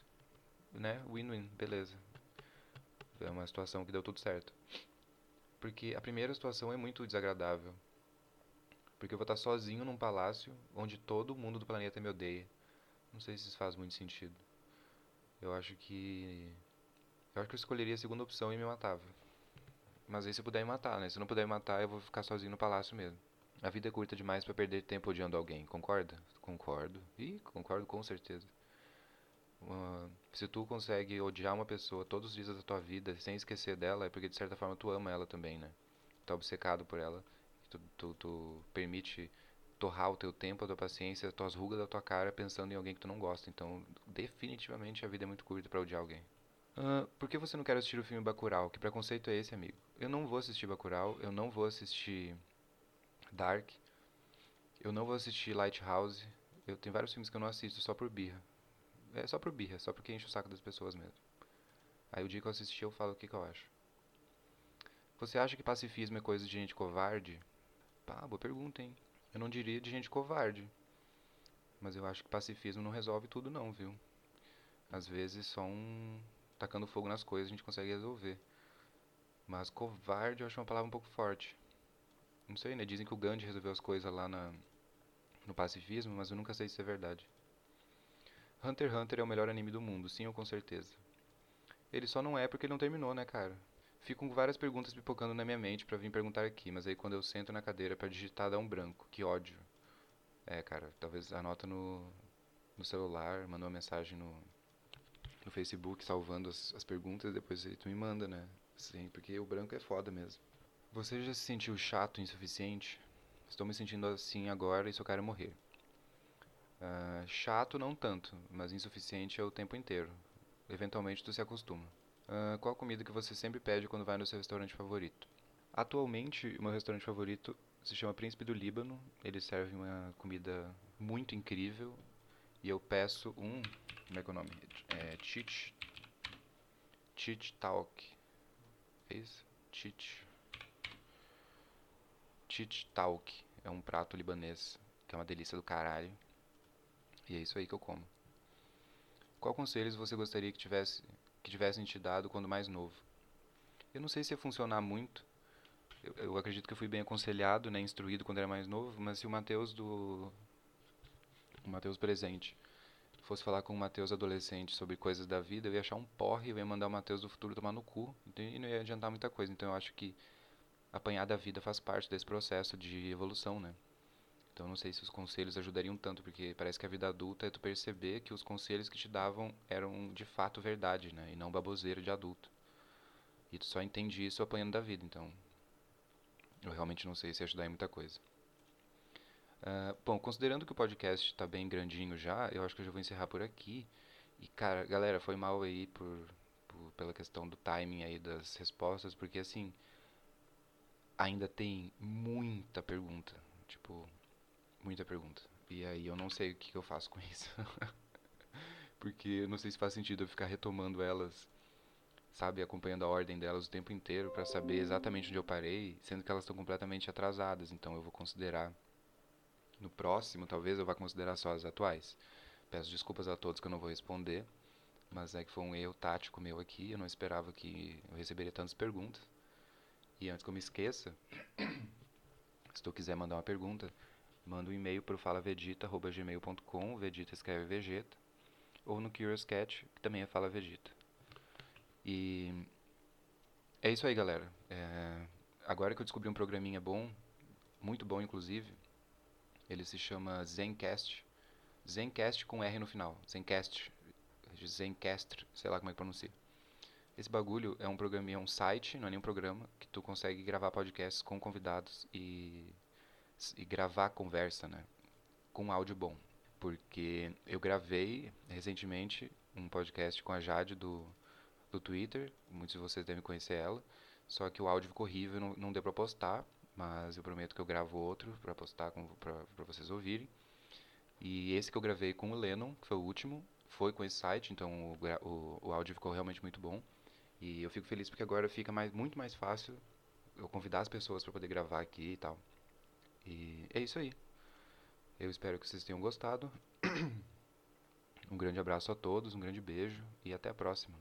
né? Win-win, beleza. É uma situação que deu tudo certo. Porque a primeira situação é muito desagradável. Porque eu vou estar sozinho num palácio onde todo mundo do planeta me odeia. Não sei se isso faz muito sentido. Eu acho que. Eu acho que eu escolheria a segunda opção e me matava. Mas aí se eu puder me matar, né? Se eu não puder me matar, eu vou ficar sozinho no palácio mesmo. A vida é curta demais para perder tempo odiando alguém, concorda? Concordo. Ih, concordo com certeza. Se tu consegue odiar uma pessoa todos os dias da tua vida sem esquecer dela, é porque de certa forma tu ama ela também, né? Tu é obcecado por ela. Tu, tu, tu permite torrar o teu tempo, a tua paciência, as tuas rugas da tua cara pensando em alguém que tu não gosta. Então, definitivamente a vida é muito curta para odiar alguém. Uh, por que você não quer assistir o filme Bacurau? Que preconceito é esse, amigo? Eu não vou assistir Bacurau, eu não vou assistir Dark, eu não vou assistir Lighthouse. Eu tenho vários filmes que eu não assisto só por birra. É só por birra, só porque enche o saco das pessoas mesmo. Aí o dia que eu assisti eu falo o que, que eu acho. Você acha que pacifismo é coisa de gente covarde? Pá, boa pergunta, hein? Eu não diria de gente covarde. Mas eu acho que pacifismo não resolve tudo não, viu? Às vezes só um tacando fogo nas coisas a gente consegue resolver. Mas covarde eu acho uma palavra um pouco forte. Não sei, né? Dizem que o Gandhi resolveu as coisas lá na, no pacifismo, mas eu nunca sei se é verdade. Hunter x Hunter é o melhor anime do mundo, sim ou com certeza. Ele só não é porque ele não terminou, né, cara? Fico com várias perguntas pipocando na minha mente para vir perguntar aqui, mas aí quando eu sento na cadeira para digitar dá um branco. Que ódio. É, cara, talvez anota no, no celular, manda uma mensagem no, no Facebook salvando as, as perguntas, depois aí tu me manda, né? Sim, porque o branco é foda mesmo. Você já se sentiu chato, insuficiente? Estou me sentindo assim agora e só quero morrer. Uh, chato não tanto, mas insuficiente é o tempo inteiro. Eventualmente tu se acostuma. Uh, qual comida que você sempre pede quando vai no seu restaurante favorito? Atualmente, o meu restaurante favorito se chama Príncipe do Líbano. Ele serve uma comida muito incrível. E eu peço um. Como é que é o nome? É, Chich. Chich Talk. É isso? Chit. Chit Talk. É um prato libanês que é uma delícia do caralho. E é isso aí que eu como. Qual conselhos você gostaria que tivesse que tivessem te dado quando mais novo? Eu não sei se ia funcionar muito. Eu, eu acredito que eu fui bem aconselhado, né, instruído quando era mais novo, mas se o Mateus do o Mateus presente fosse falar com o Mateus adolescente sobre coisas da vida, eu ia achar um porre, eu ia mandar o Mateus do futuro tomar no cu, e não ia adiantar muita coisa. Então eu acho que apanhar da vida faz parte desse processo de evolução, né? Então não sei se os conselhos ajudariam tanto, porque parece que a vida adulta é tu perceber que os conselhos que te davam eram de fato verdade, né? E não baboseira de adulto. E tu só entende isso apanhando da vida, então eu realmente não sei se ajudar em muita coisa. Uh, bom, considerando que o podcast está bem grandinho já, eu acho que eu já vou encerrar por aqui. E, cara, galera, foi mal aí por, por, pela questão do timing aí das respostas, porque, assim, ainda tem muita pergunta. Tipo, muita pergunta. E aí eu não sei o que, que eu faço com isso. porque eu não sei se faz sentido eu ficar retomando elas, sabe, acompanhando a ordem delas o tempo inteiro para saber exatamente onde eu parei, sendo que elas estão completamente atrasadas. Então eu vou considerar no próximo, talvez eu vá considerar só as atuais. Peço desculpas a todos que eu não vou responder, mas é que foi um erro tático meu aqui. Eu não esperava que eu receberia tantas perguntas. E antes que eu me esqueça, se tu quiser mandar uma pergunta, manda um e-mail para o falavedita.gmail.com, Vegeta escreve Vegeta, ou no Curious Cat, que também é Fala Vegeta. E é isso aí, galera. É... Agora que eu descobri um programinha bom, muito bom inclusive, ele se chama Zencast. Zencast com R no final. Zencast. Zencast, sei lá como é que pronuncia. Esse bagulho é um programa, é um site, não é nenhum programa, que tu consegue gravar podcasts com convidados e, e gravar conversa, né? Com áudio bom. Porque eu gravei recentemente um podcast com a Jade do, do Twitter, muitos de vocês devem conhecer ela, só que o áudio ficou horrível, não, não deu pra postar, mas eu prometo que eu gravo outro para postar para vocês ouvirem. E esse que eu gravei com o Lennon, que foi o último, foi com esse site, então o, o, o áudio ficou realmente muito bom. E eu fico feliz porque agora fica mais, muito mais fácil eu convidar as pessoas para poder gravar aqui e tal. E é isso aí. Eu espero que vocês tenham gostado. um grande abraço a todos, um grande beijo e até a próxima.